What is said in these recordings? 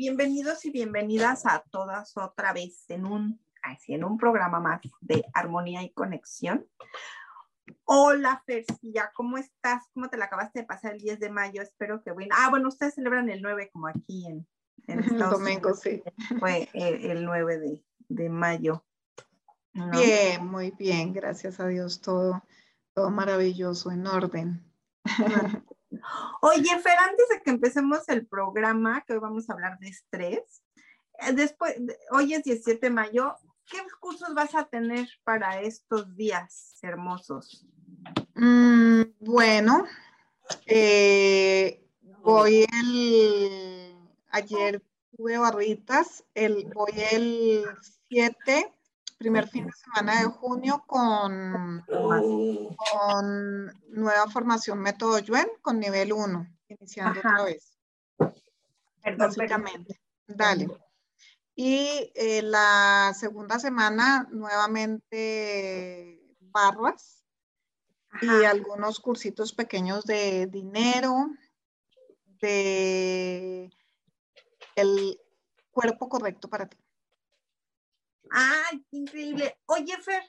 Bienvenidos y bienvenidas a todas otra vez en un, en un programa más de Armonía y Conexión. Hola, Fercia, ¿cómo estás? ¿Cómo te la acabaste de pasar el 10 de mayo? Espero que bueno. Ah, bueno, ustedes celebran el 9 como aquí en, en Estados Domingo, sí. Fue el, 9 de, de mayo. Bien, muy bien, gracias a Dios, todo, todo maravilloso, en orden. Oye, Fer, antes de que empecemos el programa, que hoy vamos a hablar de estrés, eh, después, hoy es 17 de mayo, ¿qué cursos vas a tener para estos días hermosos? Mm, bueno, eh, voy el, ayer tuve barritas, el, voy el 7 primer fin de semana de junio con, con nueva formación método Yuen con nivel 1, iniciando otra vez. Básicamente. Dale. Y eh, la segunda semana nuevamente barras y algunos cursitos pequeños de dinero, de el cuerpo correcto para ti. ¡Ay, qué increíble! Oye, Fer,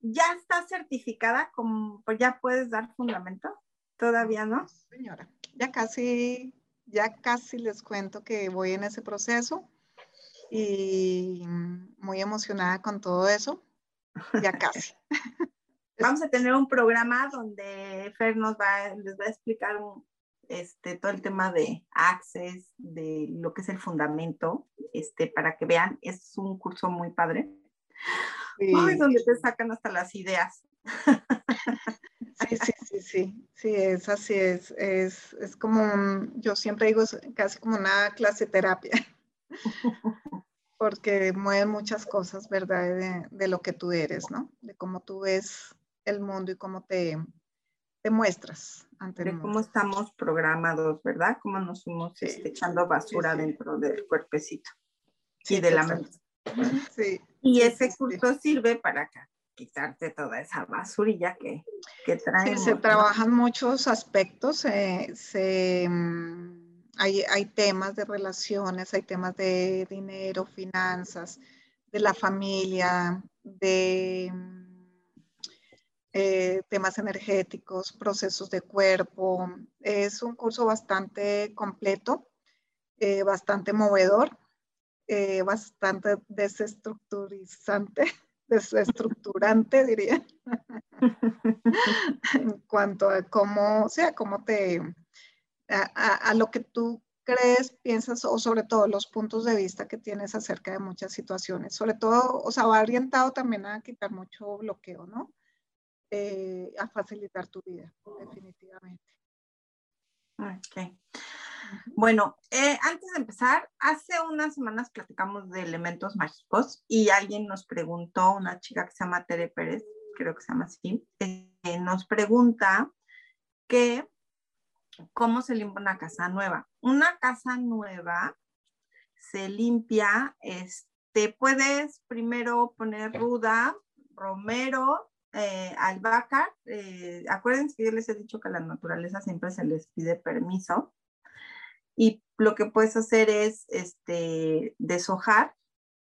¿ya estás certificada como, pues ya puedes dar fundamento? ¿Todavía no? Señora, ya casi, ya casi les cuento que voy en ese proceso y muy emocionada con todo eso. Ya casi. Vamos a tener un programa donde Fer nos va, les va a explicar un, este, todo el tema de Access, de lo que es el fundamento, este, para que vean, es un curso muy padre. donde te sacan hasta las ideas. Sí, sí, sí, sí, sí, es así, es, es, es como, yo siempre digo, es casi como una clase terapia, porque mueve muchas cosas, ¿verdad? De, de, lo que tú eres, ¿no? De cómo tú ves el mundo y cómo te, te muestras de cómo estamos programados, ¿verdad? Cómo nos fuimos este, echando basura dentro del cuerpecito y de la mente. Sí. Y ese curso sirve para quitarte toda esa basurilla que, que traemos. se trabajan muchos aspectos, se, mm, hay, hay temas de relaciones, hay temas de dinero, finanzas, de la familia, de eh, temas energéticos, procesos de cuerpo. Es un curso bastante completo, eh, bastante movedor, eh, bastante desestructurizante, desestructurante diría, en cuanto a cómo, o sea, cómo te, a, a lo que tú crees, piensas o sobre todo los puntos de vista que tienes acerca de muchas situaciones. Sobre todo, o sea, va orientado también a quitar mucho bloqueo, ¿no? Eh, a facilitar tu vida, definitivamente. Ok. Bueno, eh, antes de empezar, hace unas semanas platicamos de elementos mágicos y alguien nos preguntó, una chica que se llama Tere Pérez, creo que se llama así, eh, nos pregunta que cómo se limpia una casa nueva. Una casa nueva se limpia, este, puedes primero poner ruda, romero, eh, albahaca, eh, acuérdense que yo les he dicho que a la naturaleza siempre se les pide permiso y lo que puedes hacer es este, deshojar,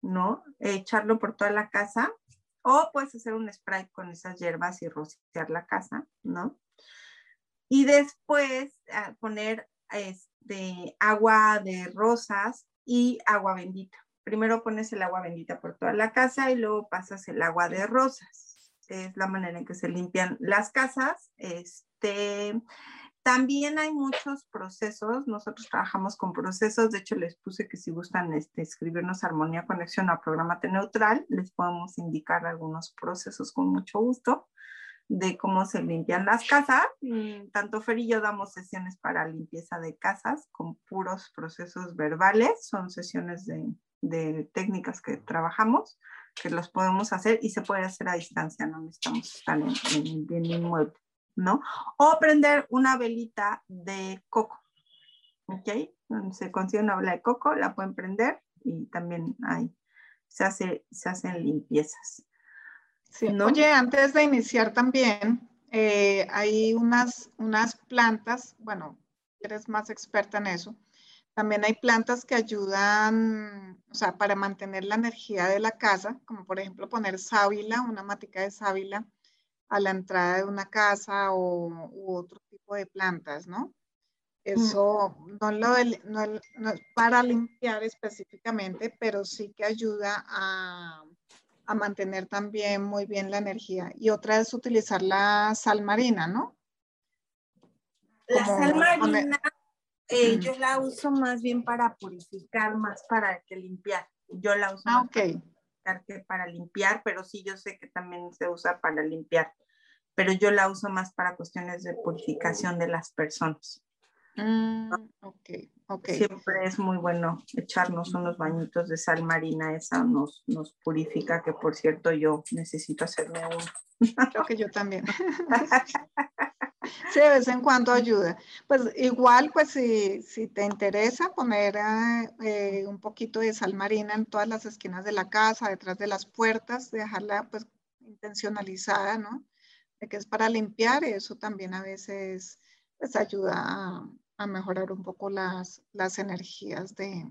¿no? Echarlo por toda la casa o puedes hacer un spray con esas hierbas y rociar la casa, ¿no? Y después ah, poner este, agua de rosas y agua bendita. Primero pones el agua bendita por toda la casa y luego pasas el agua de rosas. Es la manera en que se limpian las casas. Este, también hay muchos procesos, nosotros trabajamos con procesos, de hecho les puse que si gustan este, escribirnos armonía, conexión a programa neutral, les podemos indicar algunos procesos con mucho gusto de cómo se limpian las casas. Mm, tanto Fer y yo damos sesiones para limpieza de casas con puros procesos verbales, son sesiones de, de técnicas que trabajamos, que los podemos hacer y se puede hacer a distancia, no necesitamos estar en, en, en inmueble. ¿no? O prender una velita de coco, ¿ok? Se consigue una vela de coco, la pueden prender y también ahí se, hace, se hacen limpiezas. Sí. Oye, antes de iniciar también, eh, hay unas, unas plantas, bueno, eres más experta en eso, también hay plantas que ayudan, o sea, para mantener la energía de la casa, como por ejemplo poner sábila, una matica de sábila, a la entrada de una casa o u otro tipo de plantas, ¿no? Eso no, lo no, es para limpiar específicamente, pero sí que ayuda a, a, mantener también muy bien la energía. Y otra es utilizar la sal marina, ¿no? La sal marina, eh, yo la uso más bien para purificar, más para que limpiar. Yo la uso ah, okay que para limpiar, pero sí yo sé que también se usa para limpiar, pero yo la uso más para cuestiones de purificación de las personas. Mm. Siempre es muy bueno echarnos unos bañitos de sal marina, esa nos, nos purifica, que por cierto yo necesito hacerme uno. Creo que yo también. Sí, de vez en cuando ayuda. Pues igual, pues si, si te interesa poner eh, un poquito de sal marina en todas las esquinas de la casa, detrás de las puertas, dejarla pues intencionalizada, ¿no? De que es para limpiar, eso también a veces pues ayuda a, a mejorar un poco las, las energías de,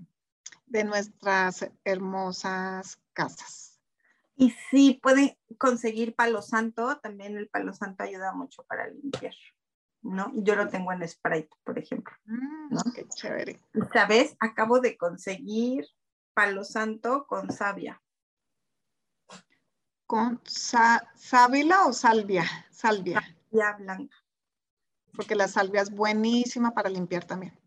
de nuestras hermosas casas. Y si pueden conseguir palo santo, también el palo santo ayuda mucho para limpiar, ¿no? Yo lo tengo en Sprite, por ejemplo. Mm, qué chévere. ¿Sabes? Acabo de conseguir palo santo con savia. ¿Con sábila o salvia? Salvia. Salvia blanca. Porque la salvia es buenísima para limpiar también.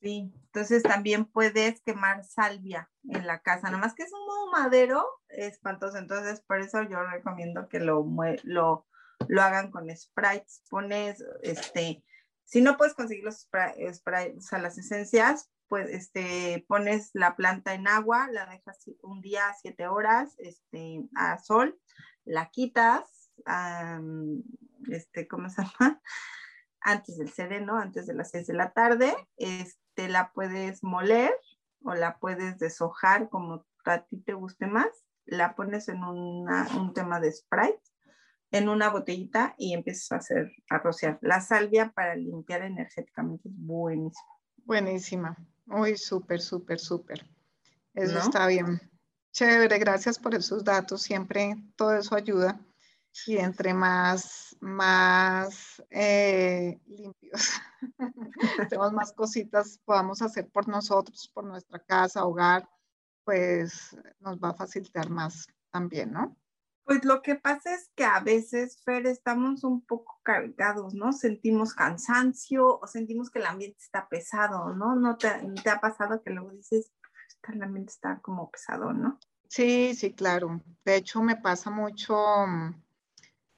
Sí, entonces también puedes quemar salvia en la casa, nomás que es un madero espantoso, entonces por eso yo recomiendo que lo, lo, lo hagan con sprites, pones, este, si no puedes conseguir los sprites, o sea, las esencias, pues, este, pones la planta en agua, la dejas un día, siete horas, este, a sol, la quitas, este, ¿cómo se llama? Antes del sereno, antes de las seis de la tarde, este, te la puedes moler o la puedes deshojar como a ti te guste más. La pones en un tema de Sprite, en una botellita y empiezas a hacer, a rociar. La salvia para limpiar energéticamente es buenísima. Buenísima. Muy súper, súper, súper. Eso está bien. Chévere, gracias por esos datos. Siempre todo eso ayuda. Y entre más, más eh, limpios, tenemos más cositas podamos hacer por nosotros, por nuestra casa, hogar, pues nos va a facilitar más también, ¿no? Pues lo que pasa es que a veces, Fer, estamos un poco cargados, ¿no? Sentimos cansancio o sentimos que el ambiente está pesado, ¿no? ¿No te, te ha pasado que luego dices, el ambiente está como pesado, ¿no? Sí, sí, claro. De hecho, me pasa mucho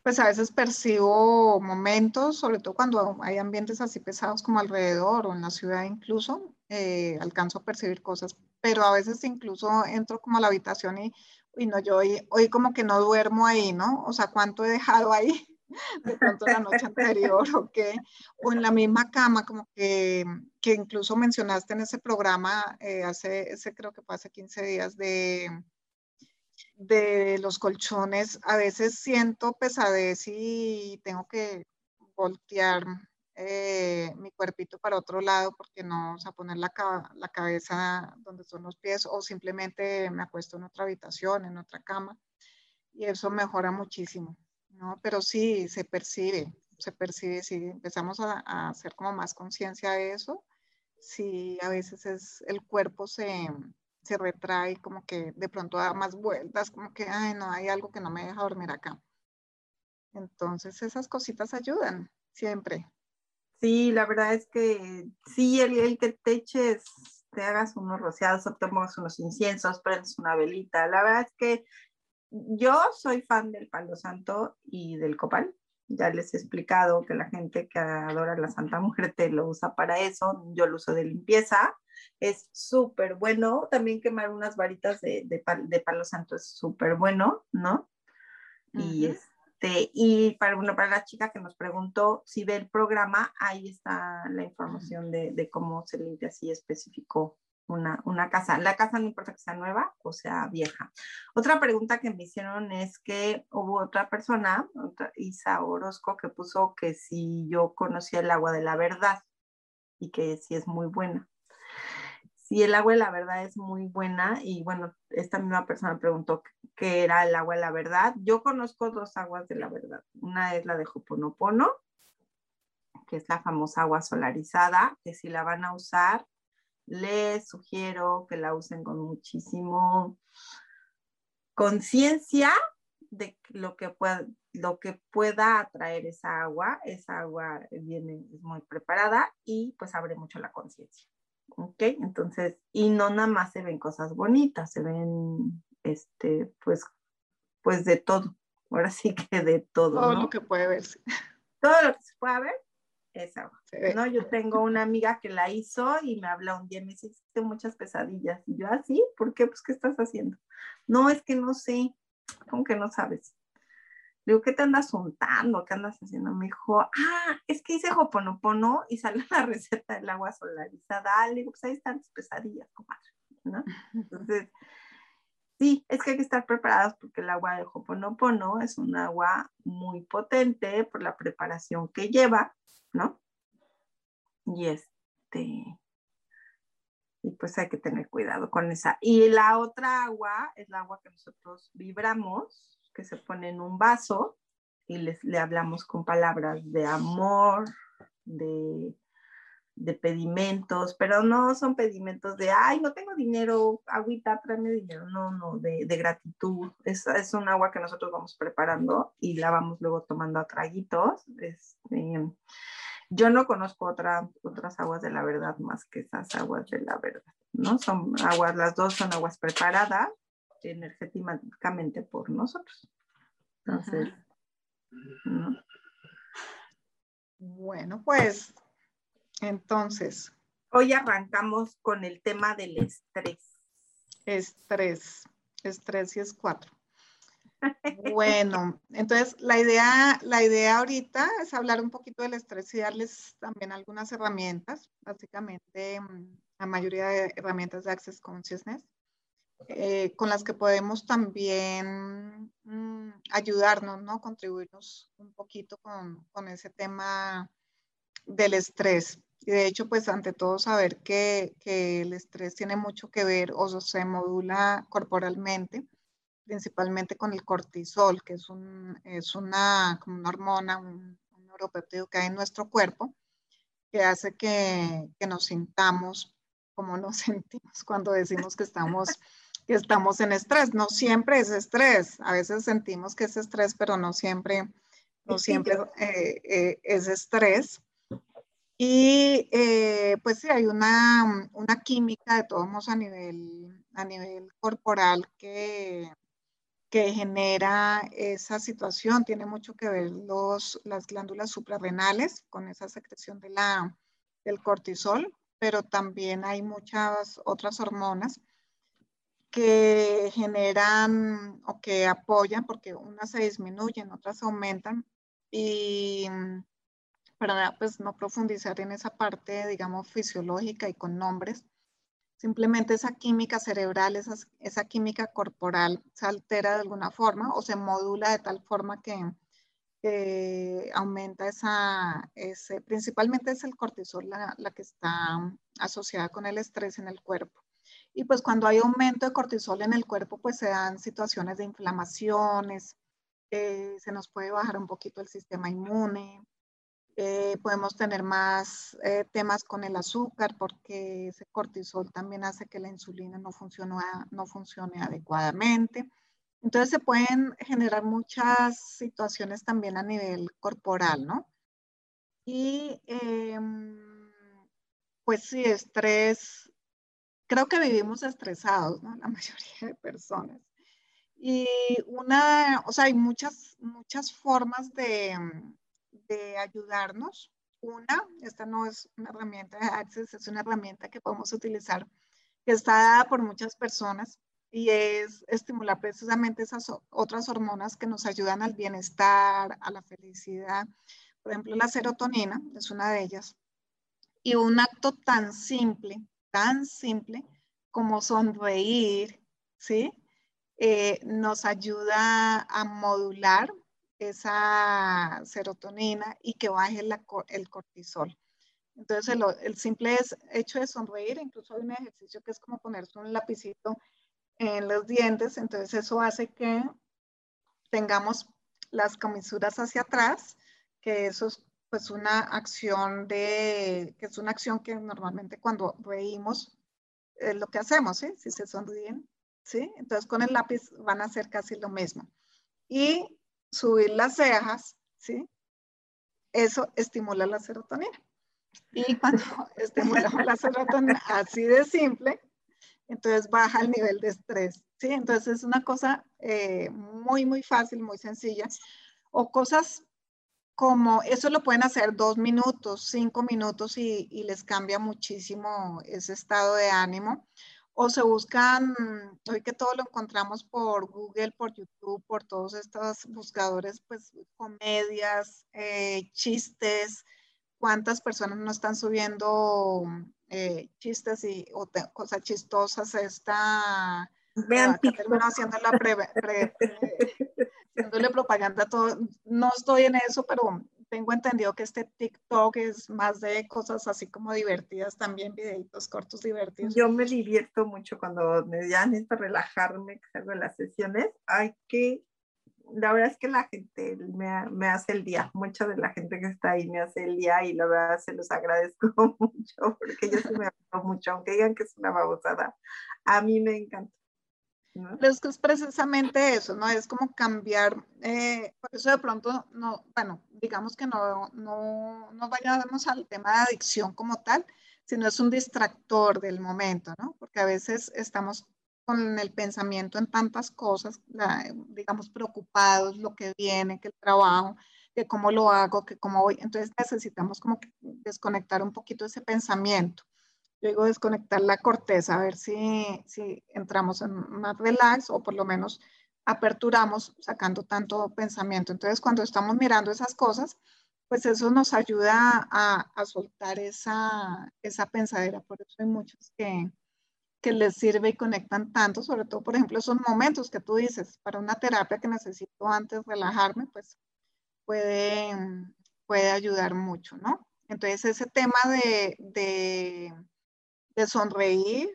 pues a veces percibo momentos, sobre todo cuando hay ambientes así pesados como alrededor o en la ciudad incluso, eh, alcanzo a percibir cosas, pero a veces incluso entro como a la habitación y, y no, yo hoy, hoy como que no duermo ahí, ¿no? O sea, ¿cuánto he dejado ahí? de pronto la noche anterior o qué, o en la misma cama, como que, que incluso mencionaste en ese programa, eh, hace, ese creo que fue hace 15 días, de de los colchones, a veces siento pesadez y tengo que voltear eh, mi cuerpito para otro lado porque no, o sea, poner la, la, cabeza donde son los pies o simplemente me acuesto en otra habitación, en otra cama y eso mejora muchísimo, ¿no? Pero sí, se percibe, se percibe, si empezamos a, a hacer como más conciencia de eso, sí, a veces es, el cuerpo se, se retrae, como que de pronto da más vueltas, como que, ay, no, hay algo que no me deja dormir acá. Entonces esas cositas ayudan siempre. Sí, la verdad es que sí, el, el que te eches, te hagas unos rociados o te pongas unos inciensos, prendes una velita. La verdad es que yo soy fan del palo santo y del copal. Ya les he explicado que la gente que adora la Santa Muerte lo usa para eso. Yo lo uso de limpieza. Es súper bueno. También quemar unas varitas de, de, de palo santo es súper bueno, ¿no? Uh -huh. Y este, y para, bueno, para la chica que nos preguntó si ve el programa, ahí está la información de, de cómo se limpia así específico una, una, casa. La casa no importa que sea nueva o sea vieja. Otra pregunta que me hicieron es que hubo otra persona, otra, Isa Orozco, que puso que si yo conocía el agua de la verdad y que si es muy buena. Si el agua de la verdad es muy buena y bueno, esta misma persona preguntó qué era el agua de la verdad. Yo conozco dos aguas de la verdad. Una es la de Hoponopono, que es la famosa agua solarizada, que si la van a usar, les sugiero que la usen con muchísimo conciencia de lo que, pueda, lo que pueda atraer esa agua. Esa agua viene es muy preparada y pues abre mucho la conciencia. ¿Ok? Entonces, y no nada más se ven cosas bonitas, se ven, este, pues, pues de todo. Ahora sí que de todo. Todo ¿no? lo que puede verse. Todo lo que se pueda ver esa ¿no? Yo tengo una amiga que la hizo y me habla un día y me dice, hiciste muchas pesadillas. Y yo, así, ¿Ah, ¿por qué? Pues, ¿qué estás haciendo? No, es que no sé, ¿cómo que no sabes? Digo, ¿qué te andas untando? ¿Qué andas haciendo? Me dijo, ah, es que hice hoponopono y salió la receta del agua solarizada. Le digo, pues ahí están tus pesadillas, comadre, ¿no? Entonces, sí, es que hay que estar preparados porque el agua de hoponopono es un agua muy potente por la preparación que lleva ¿no? Y este, y pues hay que tener cuidado con esa. Y la otra agua es la agua que nosotros vibramos, que se pone en un vaso y les, le hablamos con palabras de amor, de, de pedimentos, pero no son pedimentos de, ay, no tengo dinero, agüita, tráeme dinero, no, no, de, de gratitud. Es, es un agua que nosotros vamos preparando y la vamos luego tomando a traguitos. Este, yo no conozco otra, otras aguas de la verdad más que esas aguas de la verdad, ¿no? Son aguas, las dos son aguas preparadas energéticamente por nosotros. Entonces, ¿no? Bueno, pues, entonces. Hoy arrancamos con el tema del estrés. Estrés, estrés y es cuatro. Bueno, entonces la idea, la idea ahorita es hablar un poquito del estrés y darles también algunas herramientas, básicamente la mayoría de herramientas de Access Consciousness, eh, con las que podemos también mmm, ayudarnos, ¿no? Contribuirnos un poquito con, con, ese tema del estrés. Y de hecho, pues ante todo saber que, que el estrés tiene mucho que ver o se modula corporalmente principalmente con el cortisol, que es, un, es una, como una hormona, un, un que hay en nuestro cuerpo, que hace que, que, nos sintamos como nos sentimos cuando decimos que estamos, que estamos en estrés. No siempre es estrés, a veces sentimos que es estrés, pero no siempre, no siempre eh, eh, es estrés. Y eh, pues sí, hay una, una química de todos modos a nivel, a nivel corporal que, que genera esa situación. Tiene mucho que ver los, las glándulas suprarrenales con esa secreción de la, del cortisol, pero también hay muchas otras hormonas que generan o que apoyan, porque unas se disminuyen, otras aumentan. Y para pues, no profundizar en esa parte, digamos, fisiológica y con nombres, Simplemente esa química cerebral, esa, química corporal se altera de alguna forma o se modula de tal forma que, que aumenta esa, ese, principalmente es el cortisol la, la, que está asociada con el estrés en el cuerpo. Y pues cuando hay aumento de cortisol en el cuerpo, pues se dan situaciones de inflamaciones, eh, se nos puede bajar un poquito el sistema inmune, eh, podemos tener más eh, temas con el azúcar porque ese cortisol también hace que la insulina no funcione, no funcione adecuadamente. Entonces se pueden generar muchas situaciones también a nivel corporal, ¿no? Y em, pues sí, estrés, creo que vivimos estresados, ¿no? La mayoría de personas. Y una, o sea, hay muchas, muchas formas de, de ayudarnos. Una, esta no es una herramienta de Access, es una herramienta que podemos utilizar que está dada por muchas personas y es estimular precisamente esas otras hormonas que nos ayudan al bienestar, a la felicidad. Por ejemplo, la serotonina es una de ellas. Y un acto tan simple, tan simple como sonreír, ¿sí? Eh, nos ayuda a modular esa serotonina y que baje el cortisol. Entonces, el, el simple hecho de sonreír, incluso hay un ejercicio que es como ponerse un lapicito en los dientes, entonces eso hace que tengamos las comisuras hacia atrás, que eso es pues una acción de, que es una acción que normalmente cuando reímos es lo que hacemos, ¿sí? Si se sonríen, ¿sí? Entonces con el lápiz van a hacer casi lo mismo. Y subir las cejas, ¿sí? Eso estimula la serotonina. Y cuando estimulamos la serotonina así de simple, entonces baja el nivel de estrés, ¿sí? Entonces es una cosa eh, muy, muy fácil, muy sencilla. O cosas como, eso lo pueden hacer dos minutos, cinco minutos y, les cambia muchísimo ese estado de ánimo. O se buscan, hoy que todo lo encontramos por Google, por YouTube, por todos estos buscadores, pues comedias, eh, chistes, cuántas personas no están subiendo eh, chistes y cosas chistosas esta vean uh, haciendo la pre, haciéndole propaganda todo. No estoy en eso pero tengo entendido que este TikTok es más de cosas así como divertidas también videitos cortos divertidos. Yo me divierto mucho cuando me ya necesito relajarme que salgo de las sesiones. Hay que la verdad es que la gente me, me, hace el día, mucha de la gente que está ahí me hace el día y la verdad se los agradezco mucho porque yo sí me mucho, aunque digan que es una babosada, a mí me encanta. Es precisamente eso, ¿no? Es como cambiar, eh, por eso de pronto, no, bueno, digamos que no, no, no vayamos al tema de adicción como tal, sino es un distractor del momento, ¿no? Porque a veces estamos con el pensamiento en tantas cosas, digamos, preocupados, lo que viene, que el trabajo, que cómo lo hago, que cómo voy. Entonces necesitamos como desconectar un poquito ese pensamiento. Luego desconectar la corteza, a ver si, si entramos en más relax o por lo menos aperturamos sacando tanto pensamiento. Entonces cuando estamos mirando esas cosas, pues eso nos ayuda a, a soltar esa, esa pensadera. Por eso hay muchos que, que les sirve y conectan tanto, sobre todo, por ejemplo, esos momentos que tú dices, para una terapia que necesito antes relajarme, pues puede, puede ayudar mucho, ¿no? Entonces, ese tema de, de, de sonreír,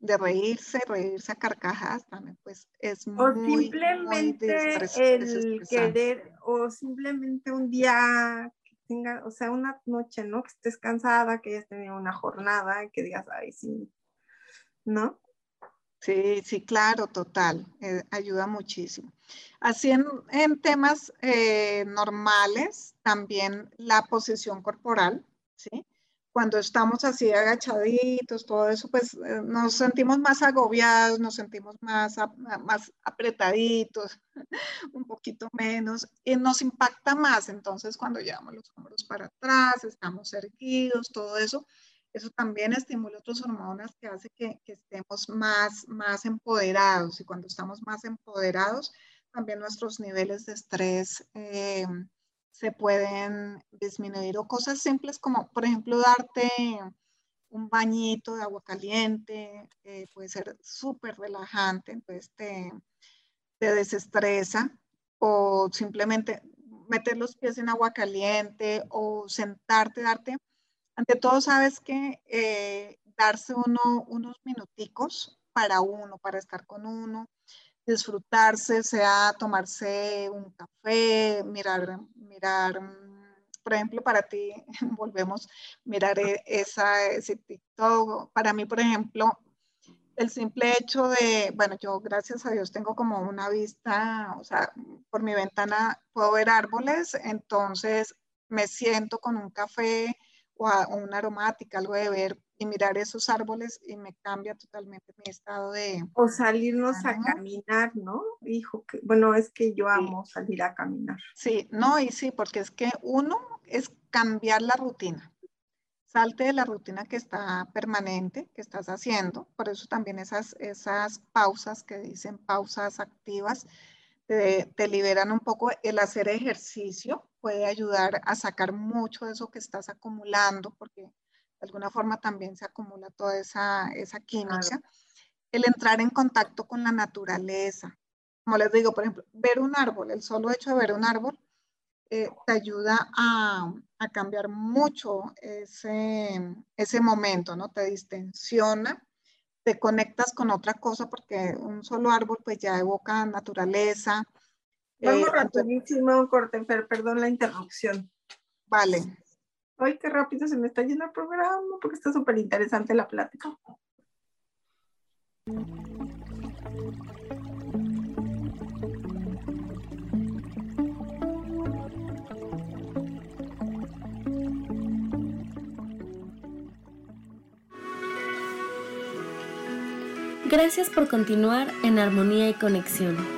de reírse, reírse a carcajadas también, pues es muy, o simplemente el querer, o simplemente un día que tenga, o sea, una noche, ¿no? Que estés cansada, que hayas tenido una jornada, que digas, ay, sí, ¿no? Sí, sí, claro, total, eh, ayuda muchísimo. Así en, temas eh, normales, también la posición corporal, ¿sí? Cuando estamos así agachaditos, todo eso, pues eh, nos sentimos más agobiados, nos sentimos más, más apretaditos, un poquito menos, y nos impacta más. Entonces, cuando llevamos los hombros para atrás, estamos erguidos, todo eso, eso también estimula otras hormonas que hace que, estemos más, más empoderados y cuando estamos más empoderados, también nuestros niveles de estrés eh, se pueden disminuir o cosas simples como, por ejemplo, darte un bañito de agua caliente, eh, puede ser súper relajante, entonces te, desestresa o simplemente meter los pies en agua caliente o sentarte, darte ante todo, sabes que eh, darse uno, unos minuticos para uno, para estar con uno, disfrutarse, sea tomarse un café, mirar, mirar, por ejemplo, para ti, volvemos, mirar e, esa, ese TikTok. Para mí, por ejemplo, el simple hecho de, bueno, yo gracias a Dios tengo como una vista, o sea, por mi ventana puedo ver árboles, entonces me siento con un café o, una aromática, algo de ver y mirar esos árboles y me cambia totalmente mi estado de... O salirnos a caminar, ¿no? Hijo, que, bueno, es que yo amo salir a caminar. Sí, no, y sí, porque es que uno es cambiar la rutina. Salte de la rutina que está permanente, que estás haciendo. Por eso también esas, esas pausas que dicen pausas activas te, te, liberan un poco. El hacer ejercicio puede ayudar a sacar mucho de eso que estás acumulando, porque de alguna forma también se acumula toda esa, esa química. El entrar en contacto con la naturaleza. Como les digo, por ejemplo, ver un árbol, el solo hecho de ver un árbol eh, te ayuda a, a, cambiar mucho ese, ese momento, ¿no? Te distensiona, te conectas con otra cosa porque un solo árbol pues ya evoca naturaleza. Vamos eh, rapidísimo, Cortenfer, perdón la interrupción. Vale. Ay, qué rápido se me está yendo el programa porque está súper interesante la plática. Gracias por continuar en armonía y conexión.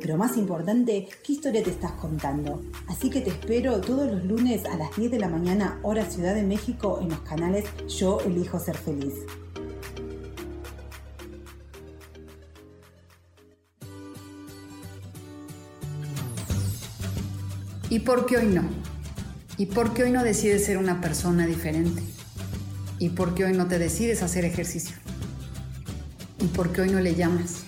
Pero más importante, qué historia te estás contando. Así que te espero todos los lunes a las 10 de la mañana, hora Ciudad de México, en los canales Yo elijo ser feliz. ¿Y por qué hoy no? ¿Y por qué hoy no decides ser una persona diferente? ¿Y por qué hoy no te decides hacer ejercicio? ¿Y por qué hoy no le llamas?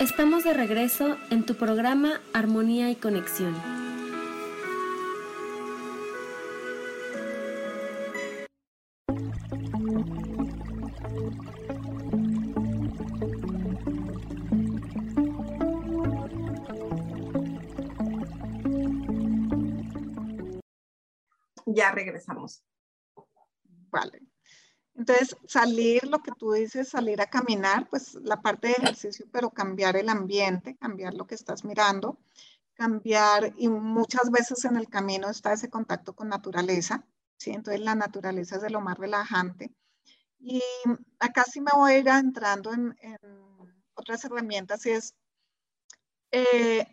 Estamos de regreso en tu programa Armonía y Conexión. ya regresamos. Vale. Entonces, salir, lo que tú dices, salir a caminar, pues la parte de ejercicio, pero cambiar el ambiente, cambiar lo que estás mirando, cambiar, y muchas veces en el camino está ese contacto con naturaleza, ¿sí? Entonces, la naturaleza es de lo más relajante. Y acá sí me voy a ir entrando en, otras herramientas y es, eh,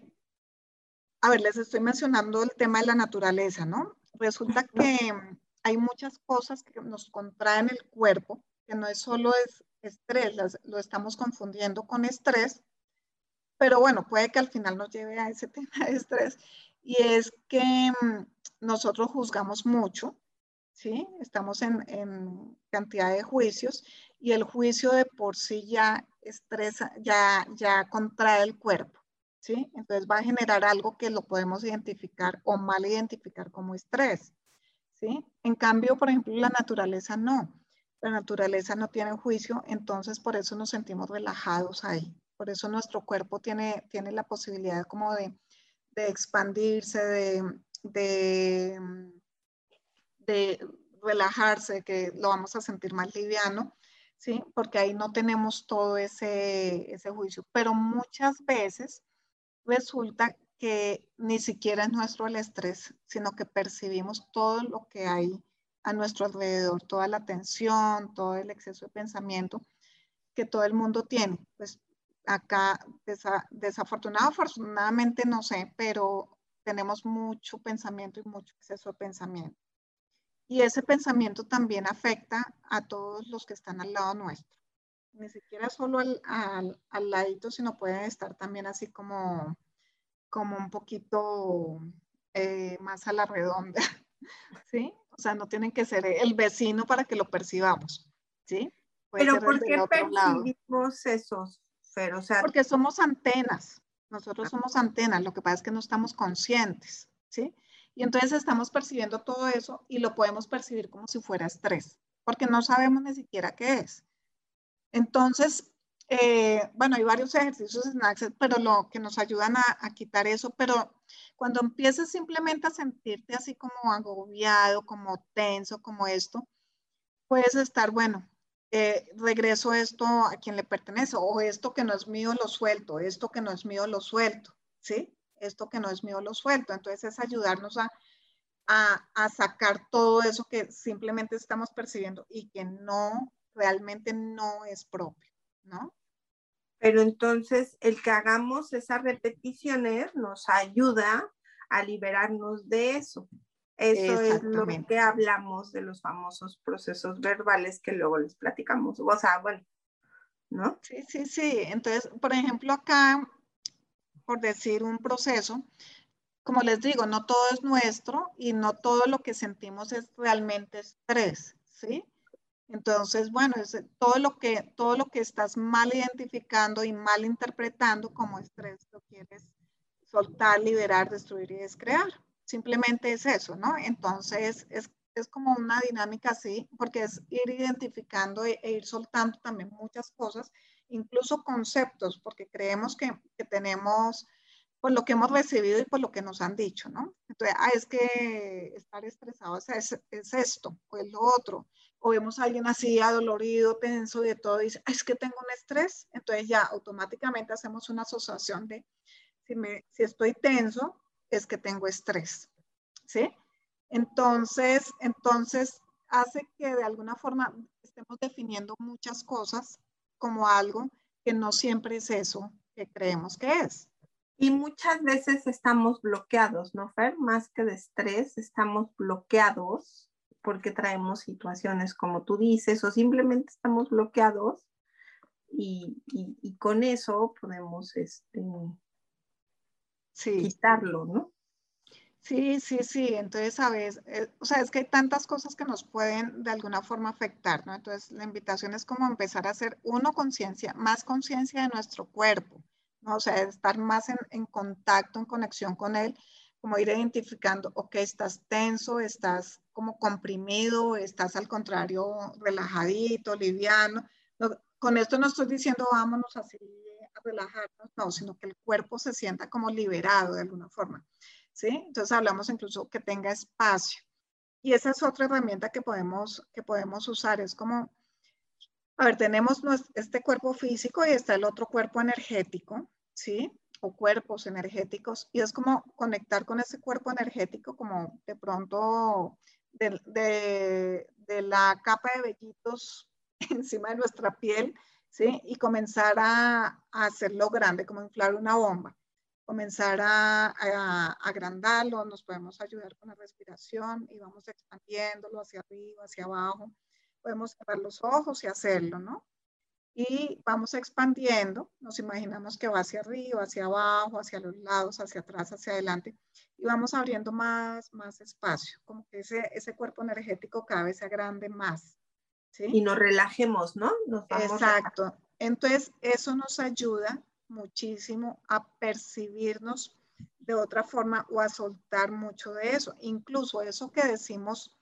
a ver, les estoy mencionando el tema de la naturaleza, ¿no? resulta que hay muchas cosas que nos contraen el cuerpo, que no es solo es estrés, lo estamos confundiendo con estrés, pero bueno, puede que al final nos lleve a ese tema de estrés, y es que mm, nosotros juzgamos mucho, ¿sí? Estamos en, en, cantidad de juicios y el juicio de por sí ya estresa, ya, ya contrae el cuerpo. ¿sí? Entonces va a generar algo que lo podemos identificar o mal identificar como estrés, ¿sí? En cambio, por ejemplo, la naturaleza no. La naturaleza no tiene juicio, entonces por eso nos sentimos relajados ahí. Por eso nuestro cuerpo tiene, tiene la posibilidad como de, expandirse, de, de, de relajarse, que lo vamos a sentir más liviano, ¿sí? Porque ahí no tenemos todo ese, ese juicio. Pero muchas veces resulta que ni siquiera es nuestro el estrés, sino que percibimos todo lo que hay a nuestro alrededor, toda la tensión, todo el exceso de pensamiento que todo el mundo tiene. Pues acá, desafortunado, afortunadamente no sé, pero tenemos mucho pensamiento y mucho exceso de pensamiento. Y ese pensamiento también afecta a todos los que están al lado nuestro. Ni siquiera solo al, al, al ladito, sino pueden estar también así como, como un poquito eh, más a la redonda, ¿sí? O sea, no tienen que ser el vecino para que lo percibamos, ¿sí? Pero ¿por qué percibimos esos, Fer? sea, Porque somos antenas, nosotros somos antenas, lo que pasa es que no estamos conscientes, ¿sí? Y entonces estamos percibiendo todo eso y lo podemos percibir como si fuera estrés, porque no sabemos ni siquiera qué es. Entonces, eh, bueno, hay varios ejercicios en Access, pero lo que nos ayudan a, quitar eso, pero cuando empieces simplemente a sentirte así como agobiado, como tenso, como esto, puedes estar, bueno, eh, regreso esto a quien le pertenece, o esto que no es mío lo suelto, esto que no es mío lo suelto, ¿sí? esto que no es mío lo suelto. Entonces es ayudarnos a, sacar todo eso que simplemente estamos percibiendo y que no, realmente no es propio, ¿no? Pero entonces el que hagamos esas repeticiones nos ayuda a liberarnos de eso. Eso es lo que hablamos de los famosos procesos verbales que luego les platicamos. O sea, bueno, ¿no? Sí, sí, sí. Entonces, por ejemplo, acá por decir un proceso, como les digo, no todo es nuestro y no todo lo que sentimos es realmente estrés, ¿sí? Entonces, bueno, es todo lo que todo lo que estás mal identificando y mal interpretando como estrés lo quieres soltar, liberar, destruir y descrear. Simplemente es eso, ¿no? Entonces, es, es como una dinámica así, porque es ir identificando e, e ir soltando también muchas cosas incluso conceptos, porque creemos que, que tenemos por lo que hemos recibido y por lo que nos han dicho, ¿no? Entonces, ah, es que estar estresado es, es, esto o es lo otro. O vemos a alguien así adolorido, tenso de todo, y dice, es que tengo un estrés. Entonces ya automáticamente hacemos una asociación de, si, me, si estoy tenso, es que tengo estrés, ¿sí? Entonces, entonces hace que de alguna forma estemos definiendo muchas cosas como algo que no siempre es eso que creemos que es. Y muchas veces estamos bloqueados, ¿no, Fer? Más que de estrés, estamos bloqueados porque traemos situaciones como tú dices o simplemente estamos bloqueados y, y, con eso podemos este, quitarlo, ¿no? Sí, sí, sí. Entonces, sabes, eh, o sea, es que hay tantas cosas que nos pueden de alguna forma afectar, ¿no? Entonces, la invitación es como empezar a hacer, uno, conciencia, más conciencia de nuestro cuerpo, ¿no? O sea, estar más en, en, contacto, en conexión con él, como ir identificando, ok, estás tenso, estás como comprimido, estás al contrario, relajadito, liviano. con esto no estoy diciendo vámonos así a relajarnos, no, sino que el cuerpo se sienta como liberado de alguna forma. ¿sí? Entonces hablamos incluso que tenga espacio. Y esa es otra herramienta que podemos, que podemos usar. Es como, a ver, tenemos este cuerpo físico y está el otro cuerpo energético, ¿sí? O cuerpos energéticos. Y es como conectar con ese cuerpo energético, como de pronto de, de, la capa de vellitos encima de nuestra piel, ¿sí? Y comenzar a, a hacerlo grande, como inflar una bomba comenzar a, agrandarlo, nos podemos ayudar con la respiración y vamos expandiéndolo hacia arriba, hacia abajo. Podemos cerrar los ojos y hacerlo, ¿no? Y vamos expandiendo, nos imaginamos que va hacia arriba, hacia abajo, hacia los lados, hacia atrás, hacia adelante, y vamos abriendo más, más espacio, como que ese, ese cuerpo energético cada vez se grande más. ¿sí? Y nos relajemos, ¿no? Exacto. Entonces, eso nos ayuda muchísimo a percibirnos de otra forma o a soltar mucho de eso. Incluso eso que decimos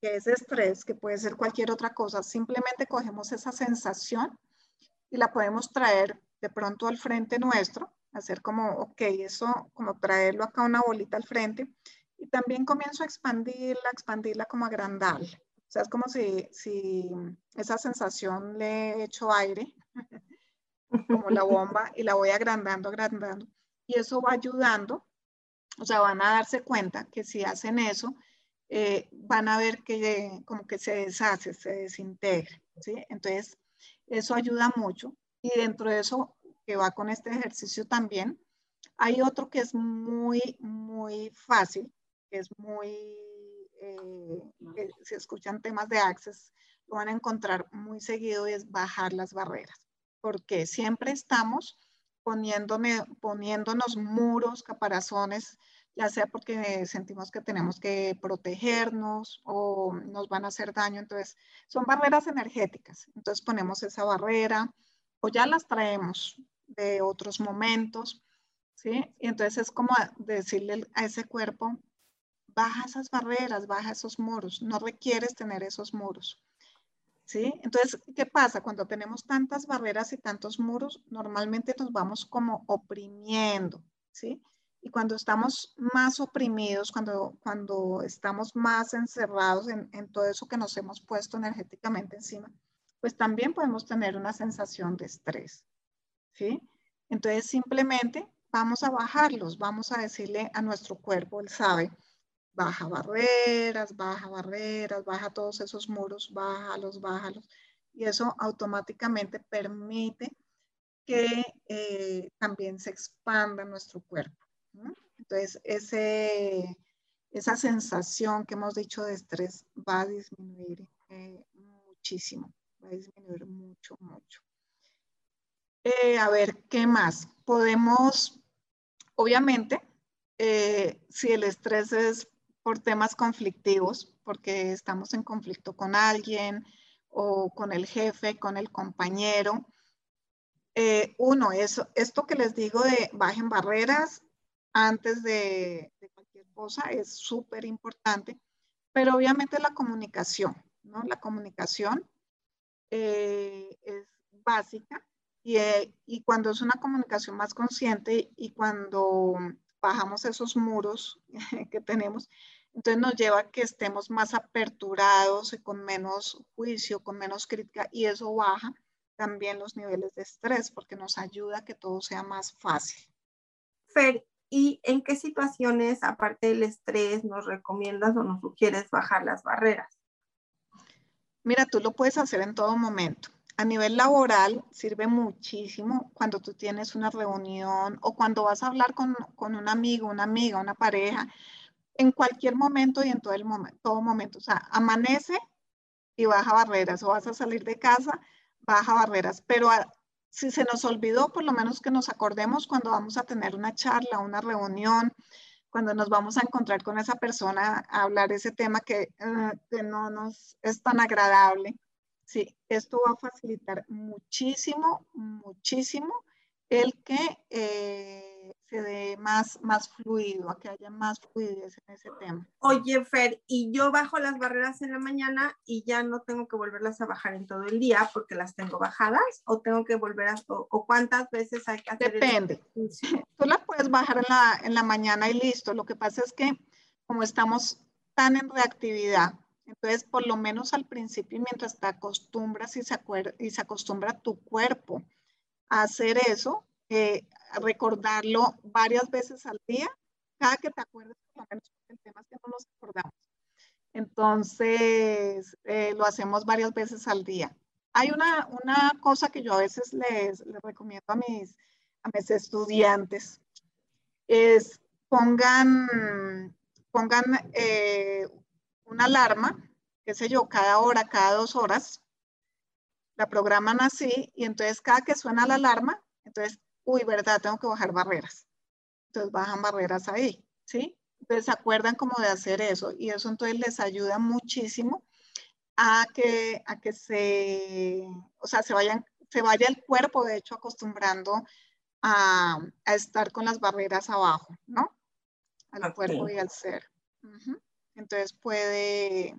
que es estrés, que puede ser cualquier otra cosa, simplemente cogemos esa sensación y la podemos traer de pronto al frente nuestro, hacer como, ok, eso, como traerlo acá una bolita al frente y también comienzo a expandirla, expandirla como agrandarla. O sea, es como si, si esa sensación le he hecho aire, como la bomba, y la voy agrandando, agrandando. Y eso va ayudando, o sea, van a darse cuenta que si hacen eso, eh, van a ver que como que se deshace, se desintegra, ¿sí? Entonces, eso ayuda mucho. Y dentro de eso, que va con este ejercicio también, hay otro que es muy, muy fácil, que es muy, eh, si escuchan temas de Access, lo van a encontrar muy seguido y es bajar las barreras, porque siempre estamos poniéndome, poniéndonos muros, caparazones, ya sea porque sentimos que tenemos que protegernos o nos van a hacer daño. Entonces, son barreras energéticas. Entonces, ponemos esa barrera o ya las traemos de otros momentos, ¿sí? Y entonces es como decirle a ese cuerpo, baja esas barreras, baja esos muros, no requieres tener esos muros. ¿Sí? Entonces, ¿qué pasa? Cuando tenemos tantas barreras y tantos muros, normalmente nos vamos como oprimiendo, ¿sí? Y cuando estamos más oprimidos, cuando, cuando estamos más encerrados en, en, todo eso que nos hemos puesto energéticamente encima, pues también podemos tener una sensación de estrés. ¿sí? Entonces simplemente vamos a bajarlos, vamos a decirle a nuestro cuerpo, él sabe, baja barreras, baja barreras, baja todos esos muros, bájalos, bájalos. Y eso automáticamente permite que eh, también se expanda nuestro cuerpo. Entonces, ese, esa sensación que hemos dicho de estrés va a disminuir eh, muchísimo, va a disminuir mucho, mucho. Eh, a ver, ¿qué más? Podemos, obviamente, eh, si el estrés es por temas conflictivos, porque estamos en conflicto con alguien o con el jefe, con el compañero, uno, eso, esto que les digo de bajen barreras, antes de, cualquier cosa es súper importante, pero obviamente la comunicación, ¿no? La comunicación eh, es básica y, eh, y, cuando es una comunicación más consciente y cuando bajamos esos muros que tenemos, entonces nos lleva a que estemos más aperturados y con menos juicio, con menos crítica y eso baja también los niveles de estrés porque nos ayuda a que todo sea más fácil. Fer, y en qué situaciones, aparte del estrés, nos recomiendas o nos sugieres bajar las barreras. Mira, tú lo puedes hacer en todo momento. A nivel laboral sirve muchísimo cuando tú tienes una reunión o cuando vas a hablar con, con un amigo, una amiga, una pareja, en cualquier momento y en todo, el momento, todo momento. O sea, amanece y baja barreras o vas a salir de casa, baja barreras, pero a, si se nos olvidó, por lo menos que nos acordemos cuando vamos a tener una charla, una reunión, cuando nos vamos a encontrar con esa persona a hablar ese tema que, uh, que no nos es tan agradable. Sí, esto va a facilitar muchísimo, muchísimo el que eh, se dé más, más fluido, a que haya más fluidez en ese tema. Oye, Fer, y yo bajo las barreras en la mañana y ya no tengo que volverlas a bajar en todo el día porque las tengo bajadas o tengo que volver a, o, cuántas veces hay que hacer Depende. Tú las puedes bajar en la, en la mañana y listo. Lo que pasa es que como estamos tan en reactividad, entonces, por lo menos al principio, mientras te acostumbras y se, y se acostumbra tu cuerpo hacer eso, eh, recordarlo varias veces al día, cada que te acuerdes, por lo menos que no nos acordamos. Entonces, eh, lo hacemos varias veces al día. Hay una, una cosa que yo a veces les, les recomiendo a mis, a mis estudiantes, es pongan, pongan eh, una alarma, qué sé yo, cada hora, cada dos horas, la programan así y entonces cada que suena la alarma, entonces, uy, ¿verdad? Tengo que bajar barreras. Entonces bajan barreras ahí, ¿sí? Entonces se acuerdan como de hacer eso y eso entonces les ayuda muchísimo a que, a que se, o sea, se vayan, se vaya el cuerpo, de hecho, acostumbrando a, a estar con las barreras abajo, ¿no? Al cuerpo y al ser. Entonces puede,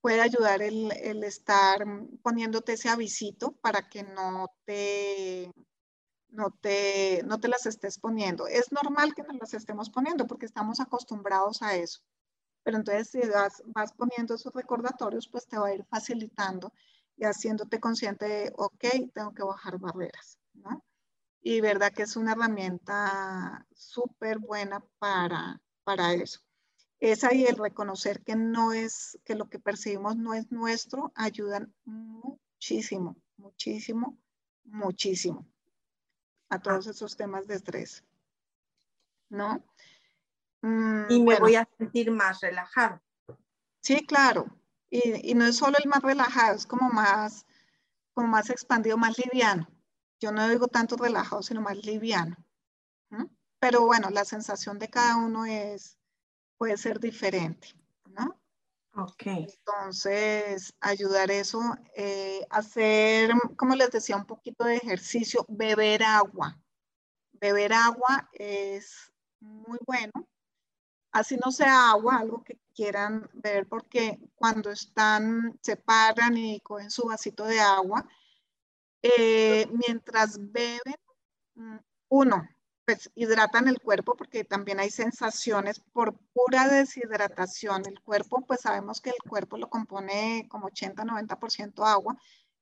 puede ayudar el, el, estar poniéndote ese avisito para que no te, no, te, no te las estés poniendo. Es normal que nos las estemos poniendo porque estamos acostumbrados a eso. Pero entonces si vas, vas poniendo esos recordatorios, pues te va a ir facilitando y haciéndote consciente de, ok, tengo que bajar barreras, ¿no? Y verdad que es una herramienta súper buena para, para eso es ahí el reconocer que no es, que lo que percibimos no es nuestro, ayudan muchísimo, muchísimo, muchísimo a todos esos temas de estrés. ¿No? Mm, y me voy a sentir más relajado. Sí, claro. Y, y, no es solo el más relajado, es como más, como más expandido, más liviano. Yo no digo tanto relajado, sino más liviano. Pero bueno, la sensación de cada uno es, puede ser diferente. Ok. Entonces, ayudar eso, eh, hacer, como les decía, un poquito de ejercicio, beber agua. Beber agua es muy bueno. Así no sea agua, algo que quieran beber, porque cuando están, se paran y cogen su vasito de agua, eh, mientras beben, mm, uno, pues hidratan el cuerpo porque también hay sensaciones por pura deshidratación. El cuerpo, pues sabemos que el cuerpo lo compone como 80-90% agua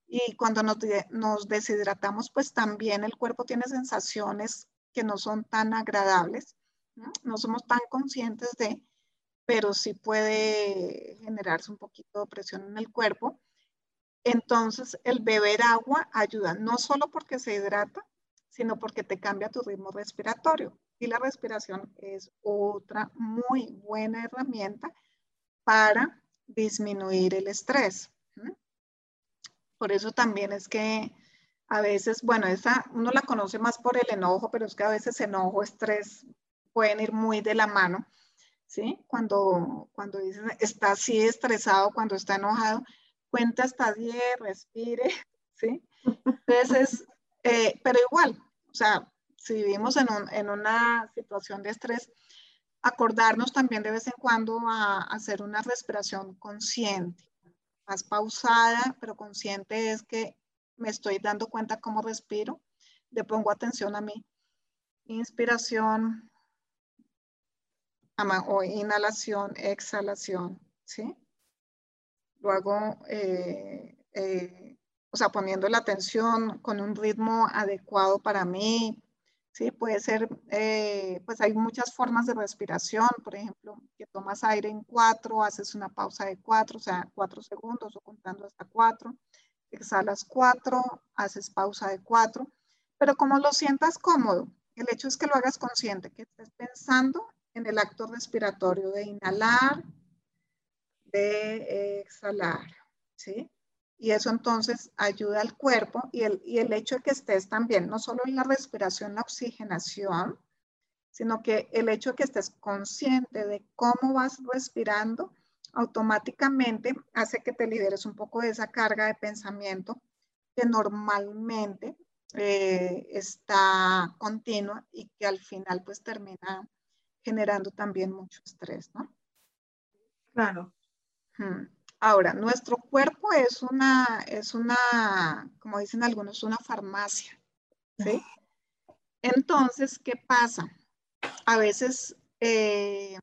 y cuando nos, deshidratamos, pues también el cuerpo tiene sensaciones que no son tan agradables, ¿no? no somos tan conscientes de, pero sí puede generarse un poquito de presión en el cuerpo. Entonces, el beber agua ayuda no solo porque se hidrata, sino porque te cambia tu ritmo respiratorio. Y la respiración es otra muy buena herramienta para disminuir el estrés. Por eso también es que a veces, bueno, esa uno la conoce más por el enojo, pero es que a veces enojo, estrés pueden ir muy de la mano, ¿sí? Cuando, cuando dicen está así estresado, cuando está enojado, cuenta hasta 10, respire, ¿sí? Entonces, eh, pero igual, o sea, si vivimos en, en, una situación de estrés, acordarnos también de vez en cuando a, hacer una respiración consciente, más pausada, pero consciente es que me estoy dando cuenta cómo respiro, le pongo atención a mí. Inspiración o inhalación, exhalación, ¿sí? Luego, eh, eh, o sea, poniendo la atención con un ritmo adecuado para mí. Sí, puede ser, eh, pues hay muchas formas de respiración, por ejemplo, que tomas aire en cuatro, haces una pausa de cuatro, o sea, cuatro segundos o contando hasta cuatro, exhalas cuatro, haces pausa de cuatro, pero como lo sientas cómodo, el hecho es que lo hagas consciente, que estés pensando en el acto respiratorio de inhalar, de exhalar, ¿sí? Y eso entonces ayuda al cuerpo y el, y el hecho de que estés también, no solo en la respiración, la oxigenación, sino que el hecho de que estés consciente de cómo vas respirando, automáticamente hace que te liberes un poco de esa carga de pensamiento que normalmente eh, está continua y que al final pues termina generando también mucho estrés, ¿no? Claro. Hmm. Ahora, nuestro cuerpo es una, es una, como dicen algunos, una farmacia, ¿sí? Entonces, ¿qué pasa? A veces eh,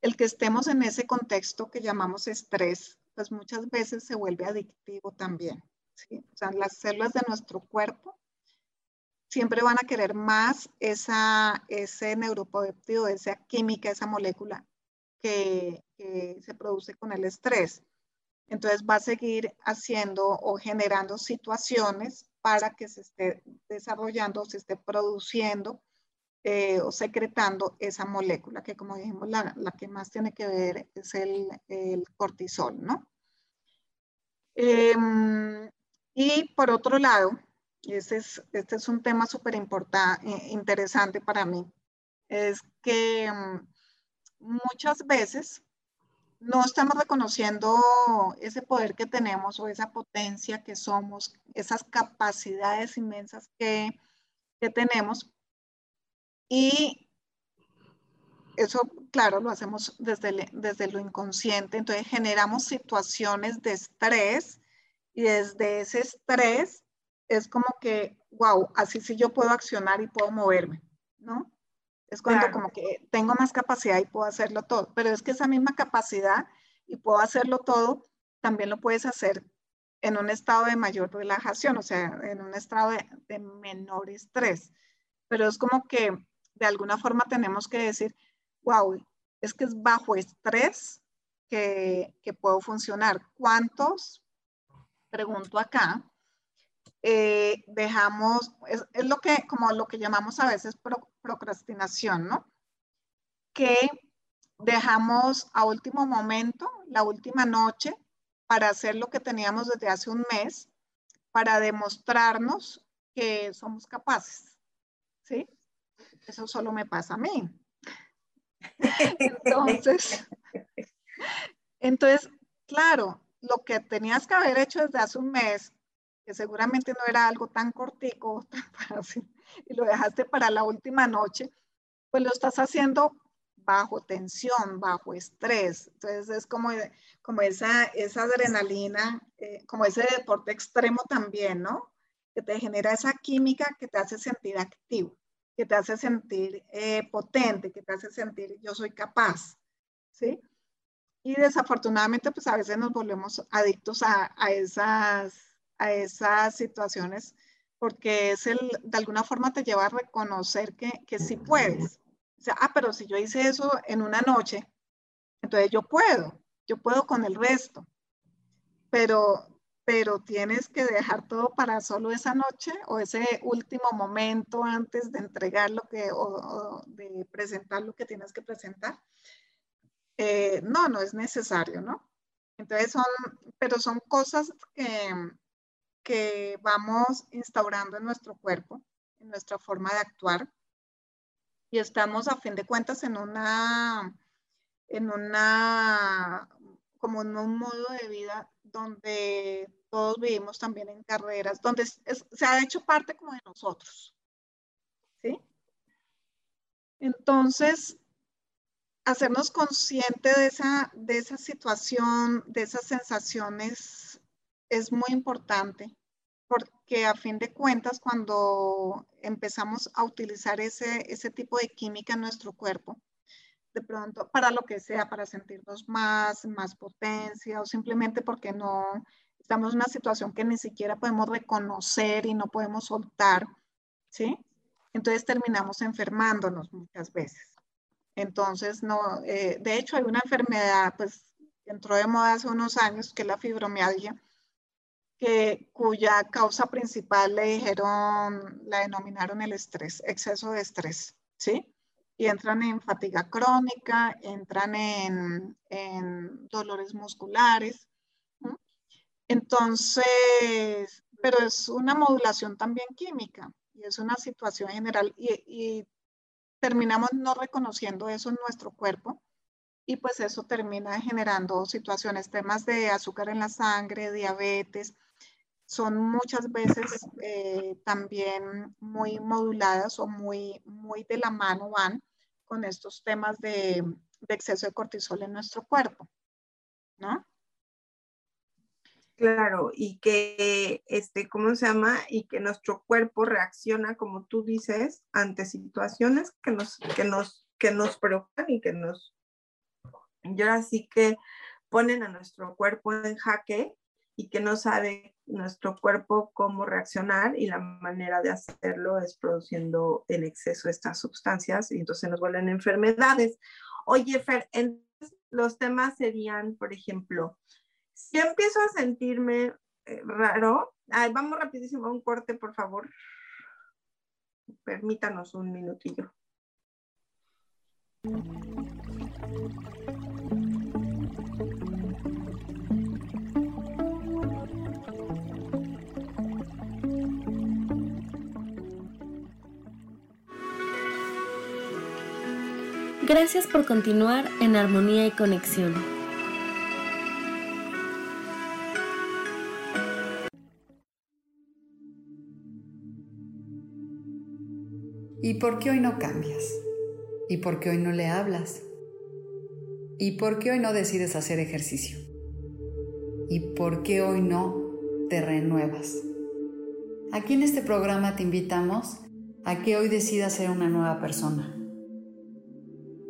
el que estemos en ese contexto que llamamos estrés, pues muchas veces se vuelve adictivo también, ¿sí? O sea, las células de nuestro cuerpo siempre van a querer más esa, ese neuropeptido, esa química, esa molécula que, se produce con el estrés. Entonces va a seguir haciendo o generando situaciones para que se esté desarrollando, se esté produciendo eh, o secretando esa molécula, que como dijimos, la, que más tiene que ver es el, cortisol, ¿no? Em, y por otro lado, este es, este es un tema súper eh, interesante para mí, es que em, muchas veces no estamos reconociendo ese poder que tenemos o esa potencia que somos, esas capacidades inmensas que, tenemos. Y eso, claro, lo hacemos desde, desde lo inconsciente, entonces generamos situaciones de estrés y desde ese estrés es como que, wow, así sí yo puedo accionar y puedo moverme, ¿no? Es cuando como que tengo más capacidad y puedo hacerlo todo, pero es que esa misma capacidad y puedo hacerlo todo, también lo puedes hacer en un estado de mayor relajación, o sea, en un estado de, menor estrés. Pero es como que de alguna forma tenemos que decir, wow, es que es bajo estrés que, que puedo funcionar. ¿Cuántos? Pregunto acá. Eh, dejamos, es, lo que, como lo que llamamos a veces procrastinación, ¿no? Que dejamos a último momento, la última noche, para hacer lo que teníamos desde hace un mes, para demostrarnos que somos capaces. ¿Sí? Eso solo me pasa a mí. Entonces, entonces, claro, lo que tenías que haber hecho desde hace un mes, seguramente no era algo tan cortico, tan fácil, y lo dejaste para la última noche, pues lo estás haciendo bajo tensión, bajo estrés. Entonces es como, como esa, esa adrenalina, eh, como ese deporte extremo también, ¿no? Que te genera esa química que te hace sentir activo, que te hace sentir eh, potente, que te hace sentir yo soy capaz, ¿sí? Y desafortunadamente, pues a veces nos volvemos adictos a, a esas, a esas situaciones porque es el, de alguna forma te lleva a reconocer que, que sí puedes, o sea, ah, pero si yo hice eso en una noche, entonces yo puedo, yo puedo con el resto. Pero, pero tienes que dejar todo para solo esa noche o ese último momento antes de entregar lo que o, de presentar lo que tienes que presentar. Eh, no, no es necesario, ¿no? Entonces son, pero son cosas que, que vamos instaurando en nuestro cuerpo, en nuestra forma de actuar y estamos a fin de cuentas en una, en una, como en un modo de vida donde todos vivimos también en carreras, donde se ha hecho parte como de nosotros. ¿Sí? Entonces, hacernos consciente de esa, de esa situación, de esas sensaciones, es muy importante porque a fin de cuentas cuando empezamos a utilizar ese, ese tipo de química en nuestro cuerpo, de pronto para lo que sea, para sentirnos más, más potencia o simplemente porque no estamos en una situación que ni siquiera podemos reconocer y no podemos soltar, ¿sí? Entonces terminamos enfermándonos muchas veces. Entonces, no, eh, de hecho hay una enfermedad, pues, que entró de moda hace unos años, que es la fibromialgia, que, cuya causa principal le dijeron, la denominaron el estrés, exceso de estrés, ¿sí? Y entran en fatiga crónica, entran en, en dolores musculares. Entonces, pero es una modulación también química y es una situación general y, y terminamos no reconociendo eso en nuestro cuerpo y pues eso termina generando situaciones, temas de azúcar en la sangre, diabetes, son muchas veces eh, también muy moduladas o muy, muy de la mano van con estos temas de, exceso de cortisol en nuestro cuerpo, ¿no? Claro, y que, este, ¿cómo se llama? Y que nuestro cuerpo reacciona, como tú dices, ante situaciones que nos, que nos, que nos preocupan y que nos, y ahora sí que ponen a nuestro cuerpo en jaque y que no sabe nuestro cuerpo cómo reaccionar y la manera de hacerlo es produciendo en exceso estas sustancias y entonces nos vuelven enfermedades. Oye, Fer, los temas serían, por ejemplo, si empiezo a sentirme eh, raro, vamos rapidísimo a un corte, por favor. Permítanos un minutillo. Gracias por continuar en armonía y conexión. ¿Y por qué hoy no cambias? ¿Y por qué hoy no le hablas? ¿Y por qué hoy no decides hacer ejercicio? ¿Y por qué hoy no te renuevas? Aquí en este programa te invitamos a que hoy decidas ser una nueva persona.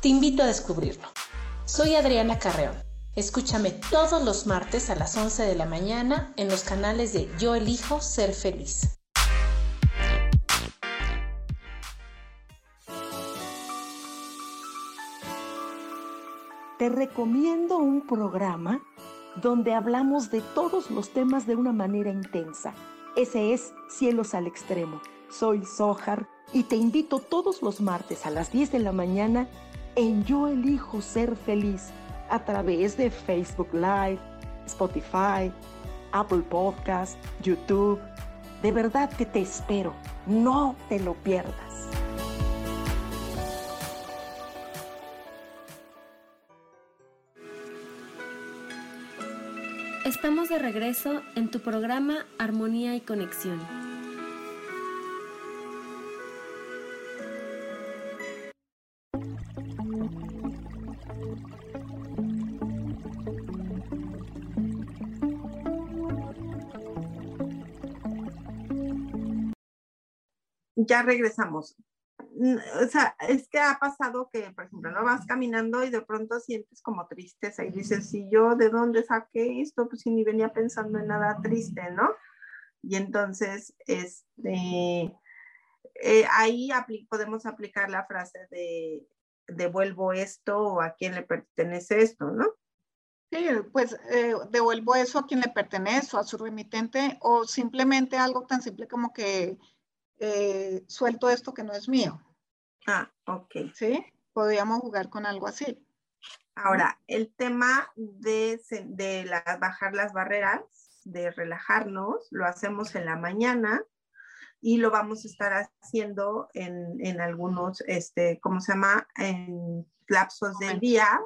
Te invito a descubrirlo. Soy Adriana Carreón. Escúchame todos los martes a las 11 de la mañana en los canales de Yo elijo ser feliz. Te recomiendo un programa donde hablamos de todos los temas de una manera intensa. Ese es Cielos al Extremo soy Sohar y te invito todos los martes a las 10 de la mañana en Yo Elijo Ser Feliz a través de Facebook Live, Spotify, Apple Podcast, YouTube. De verdad que te espero. No te lo pierdas. Estamos de regreso en tu programa Armonía y Conexión. Ya regresamos. O sea, es que ha pasado que, por ejemplo, no vas caminando y de pronto sientes como tristeza y dices, si yo de dónde saqué esto, pues si ni venía pensando en nada triste, ¿no? Y entonces, este, eh, ahí podemos aplicar la frase de devuelvo esto o a quién le pertenece esto, ¿no? Sí, pues eh, devuelvo eso a quien le pertenece o a su remitente o simplemente algo tan simple como que eh, suelto esto que no es mío. Ah, ok. ¿Sí? Podríamos jugar con algo así. Ahora, el tema de, de bajar las barreras, de relajarnos, lo hacemos en la mañana y lo vamos a estar haciendo en, en algunos, este, ¿cómo se llama? En lapsos del día,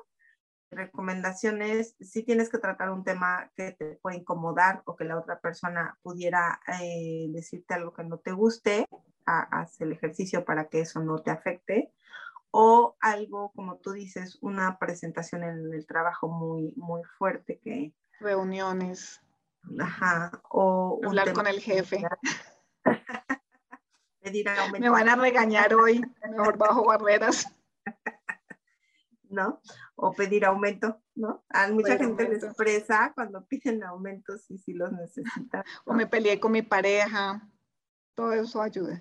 recomendaciones, si tienes que tratar un tema que te puede incomodar o que la otra persona pudiera eh, decirte algo que no te guste, haz el ejercicio para que eso no te afecte. O algo, como tú dices, una presentación en el trabajo muy, muy fuerte que... Reuniones. Ajá. O Hablar con el jefe. Pedir Me van a regañar hoy, mejor bajo barreras. ¿no? O pedir aumento, ¿no? A mucha gente les expresa cuando piden aumentos y si los necesitan. O me peleé con mi pareja, todo eso ayuda.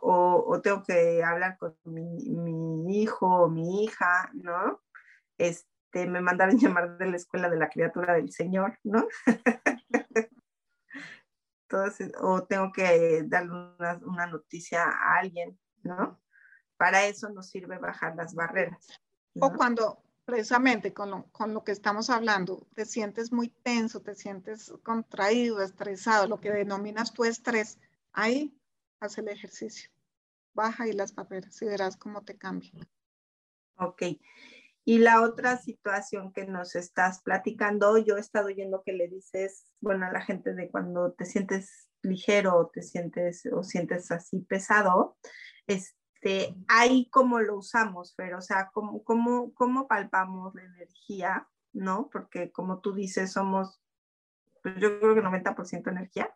O, o tengo que hablar con mi, mi, hijo o mi hija, ¿no? Este, me mandaron llamar de la escuela de la criatura del Señor, ¿no? Entonces, o tengo que darle una, una noticia a alguien, ¿no? Para eso nos sirve bajar las barreras. O cuando precisamente con lo, con lo que estamos hablando, te sientes muy tenso, te sientes contraído, estresado, lo que denominas tu estrés, ahí haz el ejercicio. Baja y las paperas y verás cómo te cambia. Ok. Y la otra situación que nos estás platicando, yo he estado oyendo que le dices, bueno, a la gente de cuando te sientes ligero o te sientes o sientes así pesado, es este, ahí cómo lo usamos, pero, o sea, cómo, cómo, cómo palpamos la energía, ¿no? Porque como tú dices, somos, pues yo creo que 90% energía.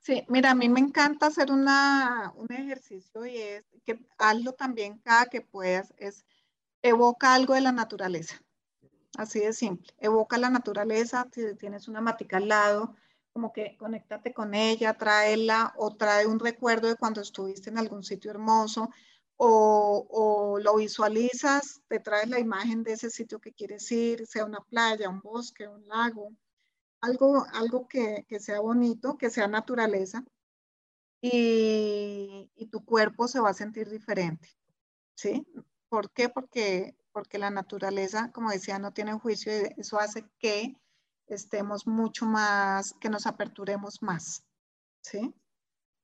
Sí, mira, a mí me encanta hacer una, un ejercicio y es que hazlo también cada que puedas, es evoca algo de la naturaleza. Así de simple. Evoca la naturaleza, si tienes una matica al lado, como que conéctate con ella, tráela o trae un recuerdo de cuando estuviste en algún sitio hermoso o, o, lo visualizas, te traes la imagen de ese sitio que quieres ir, sea una playa, un bosque, un lago, algo, algo que, que sea bonito, que sea naturaleza y, y, tu cuerpo se va a sentir diferente. ¿sí? ¿Por qué? Porque, porque la naturaleza, como decía, no tiene juicio y eso hace que estemos mucho más, que nos aperturemos más, ¿sí?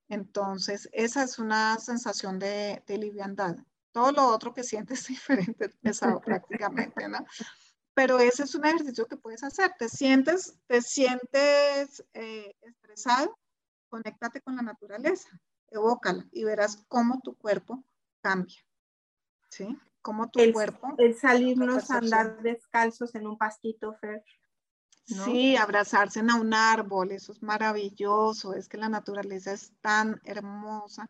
Entonces, esa es una sensación de, de liviandad. Todo lo otro que sientes es diferente, pesado prácticamente, ¿no? Pero ese es un ejercicio que puedes hacer. Te sientes, te sientes eh, estresado, conéctate con la naturaleza, evócala y verás cómo tu cuerpo cambia. ¿Sí? Cómo tu cuerpo. El salirnos a andar descalzos en un pastito, Fer. Sí, abrazarse en un árbol, eso es maravilloso, es que la naturaleza es tan hermosa,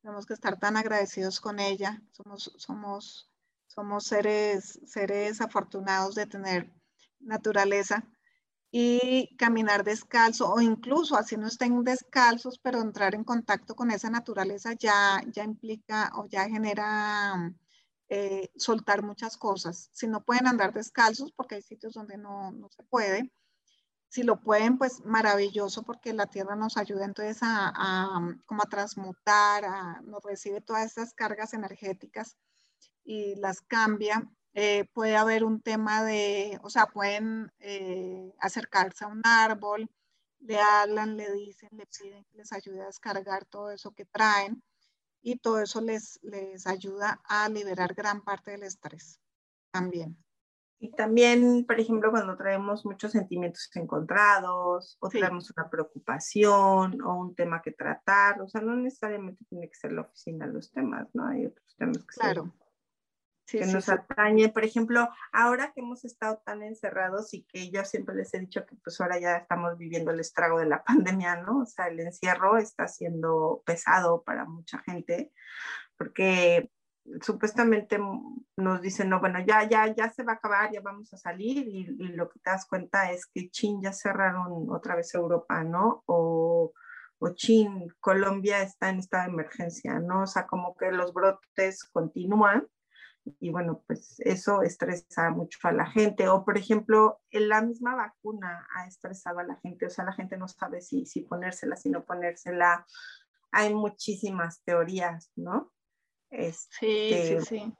tenemos que estar tan agradecidos con ella, somos, somos, somos seres, seres afortunados de tener naturaleza y caminar descalzo o incluso así no estén descalzos, pero entrar en contacto con esa naturaleza ya, ya implica o ya genera eh, soltar muchas cosas. Si no pueden andar descalzos, porque hay sitios donde no, no, se puede, si lo pueden, pues maravilloso, porque la tierra nos ayuda entonces a, a como a transmutar, a, nos recibe todas esas cargas energéticas y las cambia. Eh, puede haber un tema de, o sea, pueden eh, acercarse a un árbol, le hablan, le dicen, le piden que les ayude a descargar todo eso que traen y todo eso les, les ayuda a liberar gran parte del estrés también. Y también, por ejemplo, cuando traemos muchos sentimientos encontrados o traemos una preocupación o un tema que tratar, o sea, no necesariamente tiene que ser la oficina los temas, ¿no? Hay otros temas que claro que nos atañe. Por ejemplo, ahora que hemos estado tan encerrados y que yo siempre les he dicho que pues ahora ya estamos viviendo el estrago de la pandemia, ¿no? O sea, el encierro está siendo pesado para mucha gente porque supuestamente nos dicen, no, bueno, ya, ya, ya se va a acabar, ya vamos a salir y, y lo que te das cuenta es que Chin ya cerraron otra vez Europa, ¿no? O, o Chin, Colombia está en estado de emergencia, ¿no? O sea, como que los brotes continúan y bueno, pues eso estresa mucho a la gente. O por ejemplo, la misma vacuna ha estresado a la gente, o sea, la gente no sabe si, si ponérsela, si no ponérsela. Hay muchísimas teorías, ¿no? Este... Sí, sí, sí.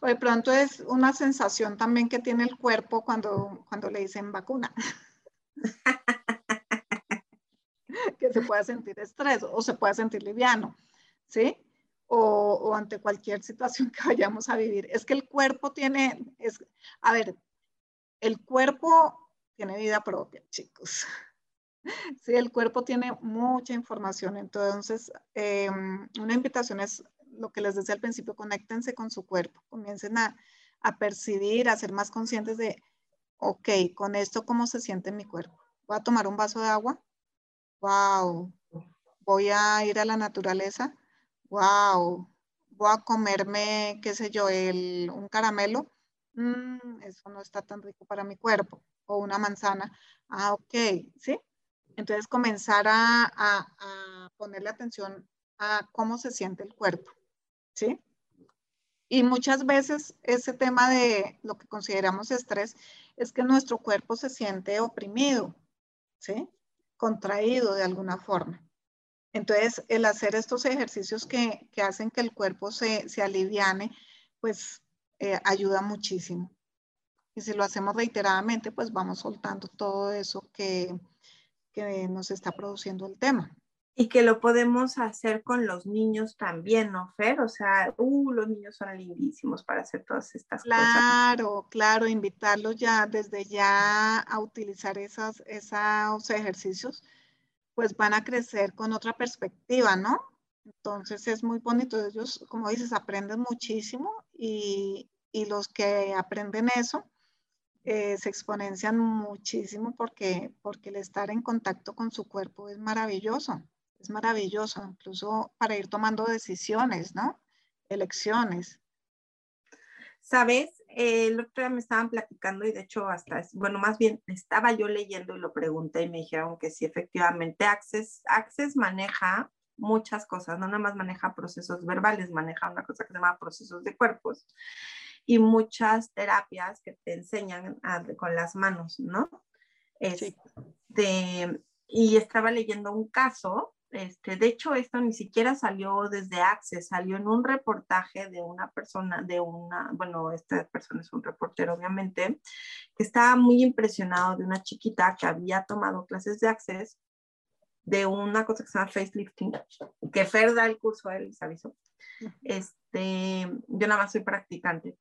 O de pronto es una sensación también que tiene el cuerpo cuando, cuando le dicen vacuna. que se pueda sentir estrés o se pueda sentir liviano, ¿sí? O, ante cualquier situación que vayamos a vivir. Es que el cuerpo tiene, es, a ver, el cuerpo tiene vida propia, chicos. Sí, el cuerpo tiene mucha información, entonces em, una invitación es lo que les decía al principio, conéctense con su cuerpo, comiencen a, a percibir, a ser más conscientes de, ok, con esto, ¿cómo se siente mi cuerpo? Voy a tomar un vaso de agua, wow, voy a ir a la naturaleza, wow, voy a comerme, qué sé yo, el, un caramelo, mm, eso no está tan rico para mi cuerpo, o una manzana, ah, ok, ¿sí? Entonces comenzar a, a, a ponerle atención a cómo se siente el cuerpo, ¿sí? Y muchas veces ese tema de lo que consideramos estrés es que nuestro cuerpo se siente oprimido, ¿sí? Contraído de alguna forma. Entonces, el hacer estos ejercicios que, hacen que el cuerpo se, se aliviane, pues eh, ayuda muchísimo. Y si lo hacemos reiteradamente, pues vamos soltando todo eso que, que nos está produciendo el tema. Y que lo podemos hacer con los niños también, ¿no, Fer? O sea, uh, los niños son lindísimos para hacer todas estas cosas. Claro, claro, invitarlos ya desde ya a utilizar esas, esos ejercicios pues van a crecer con otra perspectiva, ¿no? Entonces es muy bonito. Ellos, como dices, aprenden muchísimo y, los que aprenden eso eh, se exponencian muchísimo porque, porque el estar en contacto con su cuerpo es maravilloso. Es maravilloso, incluso para ir tomando decisiones, ¿no? Elecciones. Sabes, el otro día me estaban platicando y de hecho hasta, bueno, más bien estaba yo leyendo y lo pregunté y me dijeron que sí, efectivamente, Access, Access maneja muchas cosas, no nada más maneja procesos verbales, maneja una cosa que se llama procesos de cuerpos y muchas terapias que te enseñan con las manos, ¿no? Este, y estaba leyendo un caso este, de hecho, esto ni siquiera salió desde Access, salió en un reportaje de una persona, de una, bueno, esta persona es un reportero, obviamente, que estaba muy impresionado de una chiquita que había tomado clases de Access de una cosa que se llama facelifting, que Fer da el curso él, les aviso. Este, yo nada más soy practicante.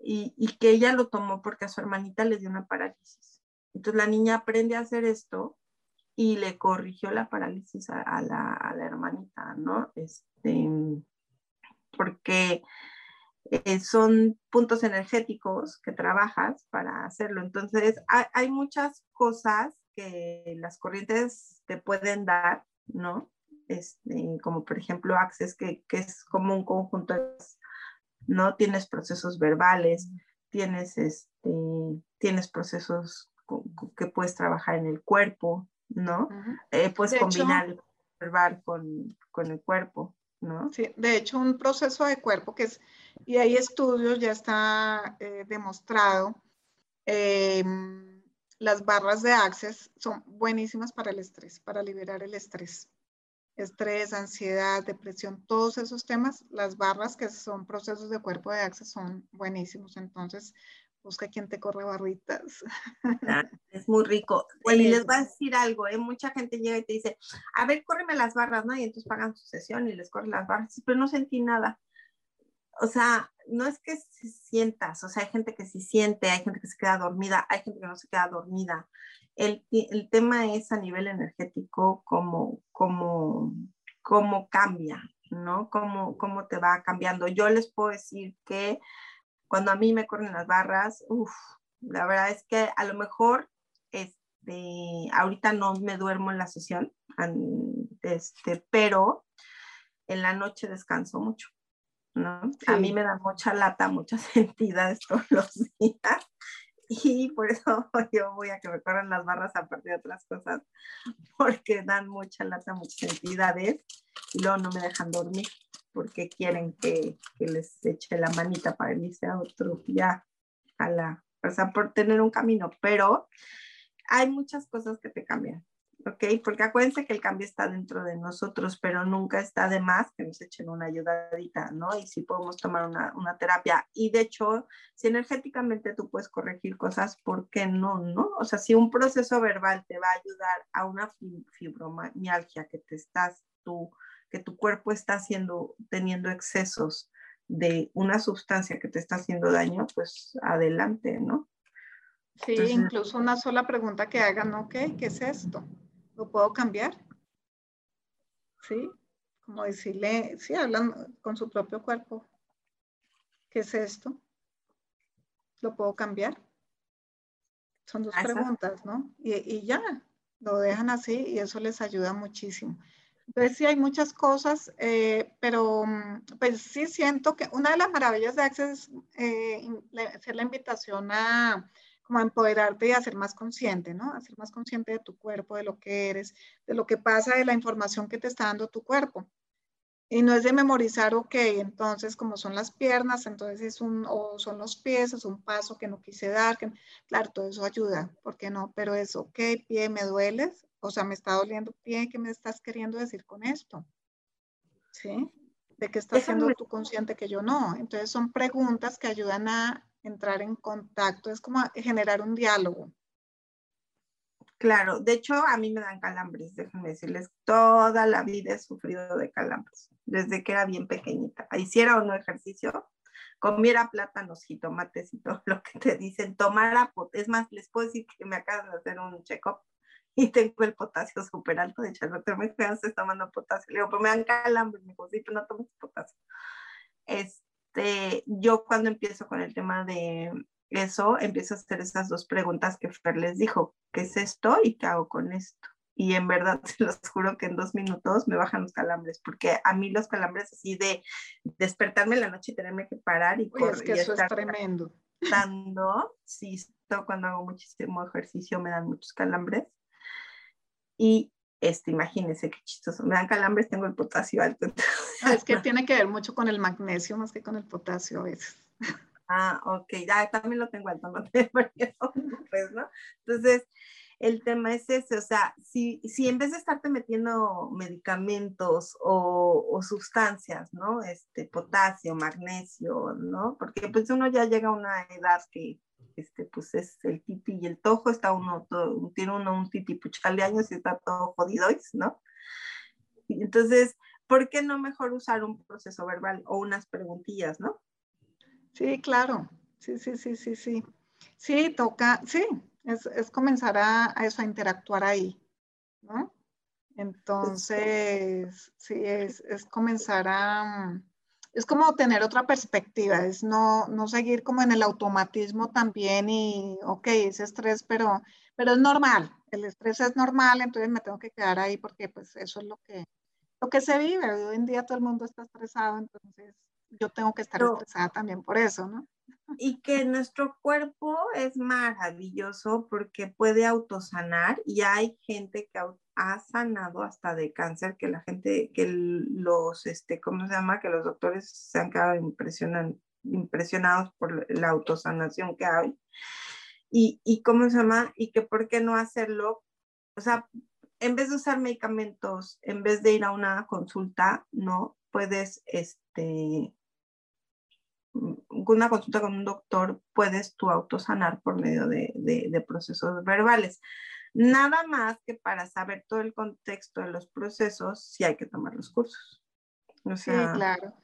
Y, y que ella lo tomó porque a su hermanita le dio una parálisis. Entonces la niña aprende a hacer esto y le corrigió la parálisis a, la, hermanita, ¿no? Este, porque eh, son puntos energéticos que trabajas para hacerlo. Entonces, hay, muchas cosas que las corrientes te pueden dar, ¿no? Este, como por ejemplo Access, que, que es como un conjunto, ¿no? Tienes procesos verbales, tienes, este, tienes procesos que puedes trabajar en el cuerpo, ¿no? Eh, puedes combinar el verbal con, con, el cuerpo, ¿no? Sí, de hecho, un proceso de cuerpo que es, y hay estudios, ya está eh, demostrado, em, las barras de Access son buenísimas para el estrés, para liberar el estrés. Estrés, ansiedad, depresión, todos esos temas, las barras que son procesos de cuerpo de Access son buenísimos. Entonces, busca quien te corre barritas. Es muy rico. Y les voy a decir algo, ¿eh? mucha gente llega y te dice, a ver, córreme las barras, ¿no? Y entonces pagan su sesión y les corren las barras, pero no sentí nada. O sea, no es que sientas, o sea, hay gente que sí siente, hay gente que se queda dormida, hay gente que no se queda dormida. El, el tema es a nivel energético, cómo, cómo, cómo cambia, ¿no? Cómo, cómo te va cambiando. Yo les puedo decir que cuando a mí me corren las barras, uff, la verdad es que a lo mejor, este, ahorita no me duermo en la sesión, este, pero en la noche descanso mucho, ¿no? A mí me da mucha lata, muchas entidades todos los días y por eso yo voy a que me corran las barras aparte de otras cosas, porque dan mucha lata, muchas entidades y luego no me dejan dormir porque quieren que, que les eche la manita para irse a otro, ya, a la, o sea, por tener un camino, pero hay muchas cosas que te cambian, ¿ok? Porque acuérdense que el cambio está dentro de nosotros, pero nunca está de más que nos echen una ayudadita, ¿no? Y si podemos tomar una, una terapia. Y de hecho, si energéticamente tú puedes corregir cosas, ¿por qué no, no? O sea, si un proceso verbal te va a ayudar a una fibromialgia que te estás tú que tu cuerpo está haciendo, teniendo excesos de una sustancia que te está haciendo daño, pues adelante, ¿no? Sí, incluso una sola pregunta que hagan, ok, ¿qué es esto? ¿Lo puedo cambiar? Sí, como decirle, sí, hablan con su propio cuerpo. ¿Qué es esto? ¿Lo puedo cambiar? Son dos preguntas, ¿no? Y, y ya, lo dejan así y eso les ayuda muchísimo. Entonces sí hay muchas cosas, eh, pero mm, pues sí siento que una de las maravillas de Access es eh, hacer la invitación a como a empoderarte y a ser más consciente, ¿no? A ser más consciente de tu cuerpo, de lo que eres, de lo que pasa, de la información que te está dando tu cuerpo. Y no es de memorizar, ok, entonces como son las piernas, entonces es un, o son los pies, es un paso que no quise dar, que, claro, todo eso ayuda, ¿por qué no? Pero es, ok, pie, me dueles, o sea, me está doliendo pie, ¿qué me estás queriendo decir con esto? ¿Sí? ¿De qué estás siendo tú consciente que yo no? Entonces son preguntas que ayudan a entrar en contacto, es como generar un diálogo. Claro, de hecho a mí me dan calambres, déjenme decirles, toda la vida he sufrido de calambres, desde que era bien pequeñita. Hiciera o no ejercicio, comiera plátanos, jitomates y todo lo que te dicen, tomara, es más, les puedo decir que me acaban de hacer un check-up y tengo el potasio súper alto. De hecho, el doctor me estás tomando potasio. Le digo, pero me dan calambre. Me dijo, sí, pero no tomes potasio. Este, yo cuando empiezo con el tema de eso, empiezo a hacer esas dos preguntas que Fer les dijo, ¿qué es esto y qué hago con esto? Y en verdad, se los juro que en dos minutos me bajan los calambres, porque a mí los calambres así de despertarme en la noche y tenerme que parar y correr. Es que eso es tremendo. Dando, sí, cuando hago muchísimo ejercicio me dan muchos calambres. Y este, imagínense qué chistoso. Me dan calambres, tengo el potasio alto. Ah, es que tiene que ver mucho con el magnesio más que con el potasio a veces. Ah, ok, ya también lo tengo alto, no te pues, ¿no? Entonces, el tema es ese, o sea, si, si en vez de estarte metiendo medicamentos o, o, sustancias, ¿no? Este, potasio, magnesio, ¿no? Porque pues uno ya llega a una edad que, este, pues es el titi y el tojo, está uno, todo, tiene uno un titi puchal de años y está todo jodido, ¿no? Entonces, ¿por qué no mejor usar un proceso verbal o unas preguntillas, ¿no? Sí, claro, sí, sí, sí, sí, sí. Sí, toca, sí, es, comenzar a, eso, a interactuar ahí, ¿no? Entonces, sí, es, comenzar a, es como tener otra perspectiva, es no, no seguir como en el automatismo también y, ok, es estrés, pero, pero es normal, el estrés es normal, entonces me tengo que quedar ahí porque pues eso es lo que, lo que se vive. Hoy en día todo el mundo está estresado, entonces yo tengo que estar estresada también por eso, ¿no? Y que nuestro cuerpo es maravilloso porque puede autosanar y hay gente que ha sanado hasta de cáncer, que la gente, que los, este, ¿cómo se llama? Que los doctores se han quedado impresionados por la autosanación que hay. Y, y cómo se llama, y que por qué no hacerlo, o sea, en vez de usar medicamentos, en vez de ir a una consulta, ¿no? Puedes, este, una consulta con un doctor puedes tú autosanar por medio de, de, procesos verbales. Nada más que para saber todo el contexto de los procesos, sí hay que tomar los cursos. sí, claro.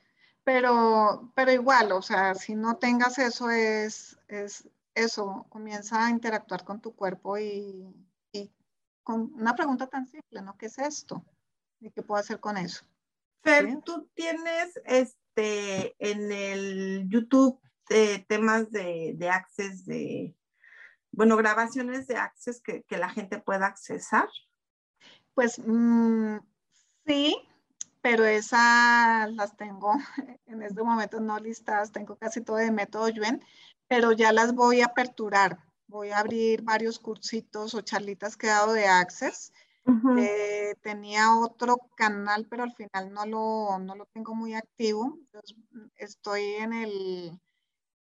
Pero, pero igual, o sea, si no tengas eso, es, es eso, comienza a interactuar con tu cuerpo y, y con una pregunta tan simple, ¿no? ¿Qué es esto? ¿Y qué puedo hacer con eso? Fer, tú tienes este este, en el YouTube temas de, de access, de, bueno, grabaciones de access que, que la gente pueda accesar? Pues mm, sí, pero esas las tengo en este momento no listadas, tengo casi todo de método Yuen, pero ya las voy a aperturar. Voy a abrir varios cursitos o charlitas que he dado de Access eh, tenía otro canal, pero al final no lo, no lo tengo muy activo. estoy en el,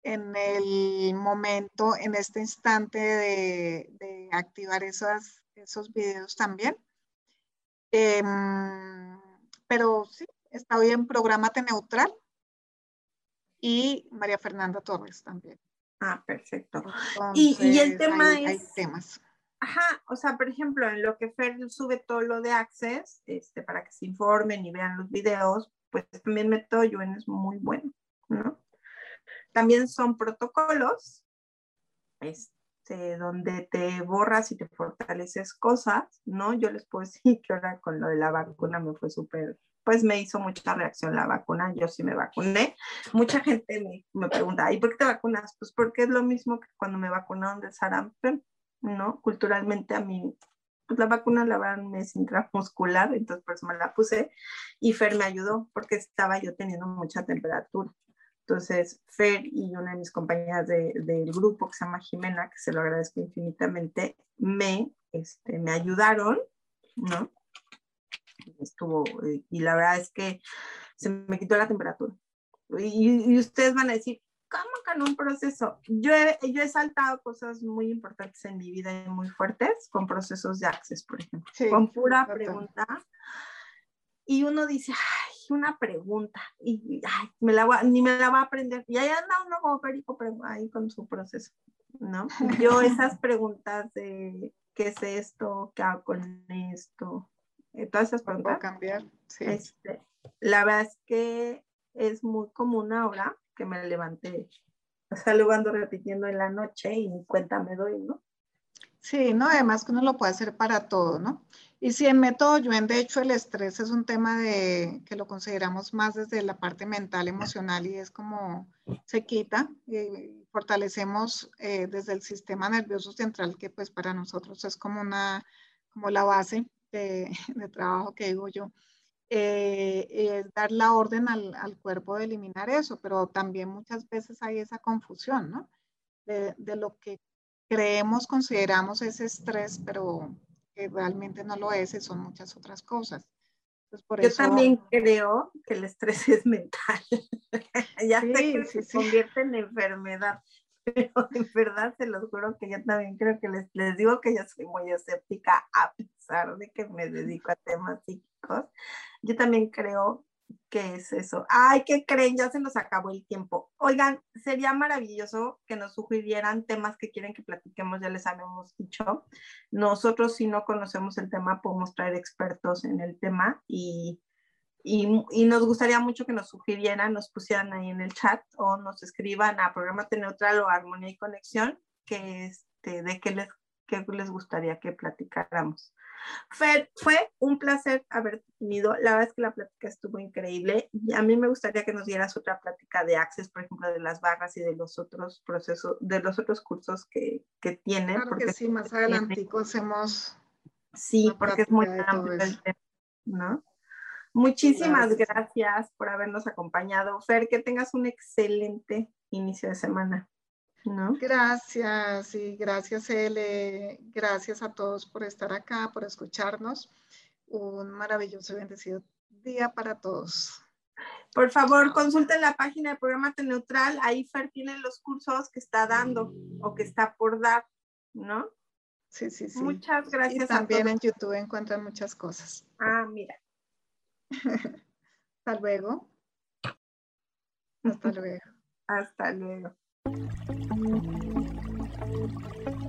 en el momento, en este instante de, de activar esas, esos videos también. Em, pero sí, está bien, Programate Neutral y María Fernanda Torres también. Ah, perfecto. y, y, el tema es... Hay temas. Ajá, o sea, por ejemplo, en lo que Fer sube todo lo de Access, este, para que se informen y vean los videos, pues también Método Yuen es muy bueno, ¿no? También son protocolos, este, donde te borras y te fortaleces cosas, ¿no? Yo les puedo decir que ahora con lo de la vacuna me fue súper, pues me hizo mucha reacción la vacuna, yo sí me vacuné. Mucha gente me, me pregunta, ¿y por qué te vacunas? Pues porque es lo mismo que cuando me vacunaron de sarampión ¿no? Culturalmente a mí, pues la vacuna la verdad es intramuscular, entonces por eso me la puse y Fer me ayudó porque estaba yo teniendo mucha temperatura. Entonces, Fer y una de mis compañeras de, del grupo que se llama Jimena, que se lo agradezco infinitamente, me, este, me ayudaron, ¿no? Estuvo, y la verdad es que se me quitó la temperatura. Y ustedes van a decir, ¿cómo en un proceso? Yo he, yo he saltado cosas muy importantes en mi vida y muy fuertes con procesos de access, por ejemplo, con pura pregunta. Y uno dice, ay, una pregunta, y ay, me la ni me la va a aprender. Y ahí anda uno como perico ahí con su proceso, ¿no? Yo esas preguntas de qué es esto, qué hago con esto, eh, todas esas preguntas. cambiar, sí. Este, la verdad es que es muy común ahora que me levanté. O ando repitiendo en la noche y ni cuenta me doy, ¿no? Sí, no, además que uno lo puede hacer para todo, ¿no? Y si en método Yuen, de hecho, el estrés es un tema de que lo consideramos más desde la parte mental, emocional y es como se quita, y fortalecemos eh, desde el sistema nervioso central, que pues para nosotros es como una, como la base de, de trabajo que digo yo. Eh, dar la orden al, al, cuerpo de eliminar eso, pero también muchas veces hay esa confusión, ¿no? De, de lo que creemos, consideramos ese estrés, pero que realmente no lo es y son muchas otras cosas. por Yo también creo que el estrés es mental. ya sé que se convierte en enfermedad, pero en verdad se los juro que yo también creo que les, les digo que yo soy muy escéptica a pesar de que me dedico a temas Yo también creo que es eso. Ay, ¿qué creen? Ya se nos acabó el tiempo. Oigan, sería maravilloso que nos sugirieran temas que quieren que platiquemos, ya les habíamos dicho. Nosotros si no conocemos el tema, podemos traer expertos en el tema y y, nos gustaría mucho que nos sugirieran, nos pusieran ahí en el chat o nos escriban a Programa Neutral o Armonía y Conexión que este, de qué les, qué les gustaría que platicáramos. Fer, fue un placer haber tenido. La verdad es que la plática estuvo increíble. Y a mí me gustaría que nos dieras otra plática de Access, por ejemplo, de las barras y de los otros procesos, de los otros cursos que, que tienen. Claro porque sí, más adelante hacemos. Sí, porque es muy amplio el tema, ¿no? Muchísimas gracias. por habernos acompañado. Fer, que tengas un excelente inicio de semana. ¿No? Gracias y gracias, Ele. Gracias a todos por estar acá, por escucharnos. Un maravilloso y bendecido día para todos. Por favor, consulten la página de Programa Neutral. Ahí Fer tiene los cursos que está dando o que está por dar, ¿no? Sí, sí, sí. Muchas gracias. Y también en YouTube encuentran muchas cosas. Ah, mira. Hasta luego. Hasta luego. Hasta luego. Thank you.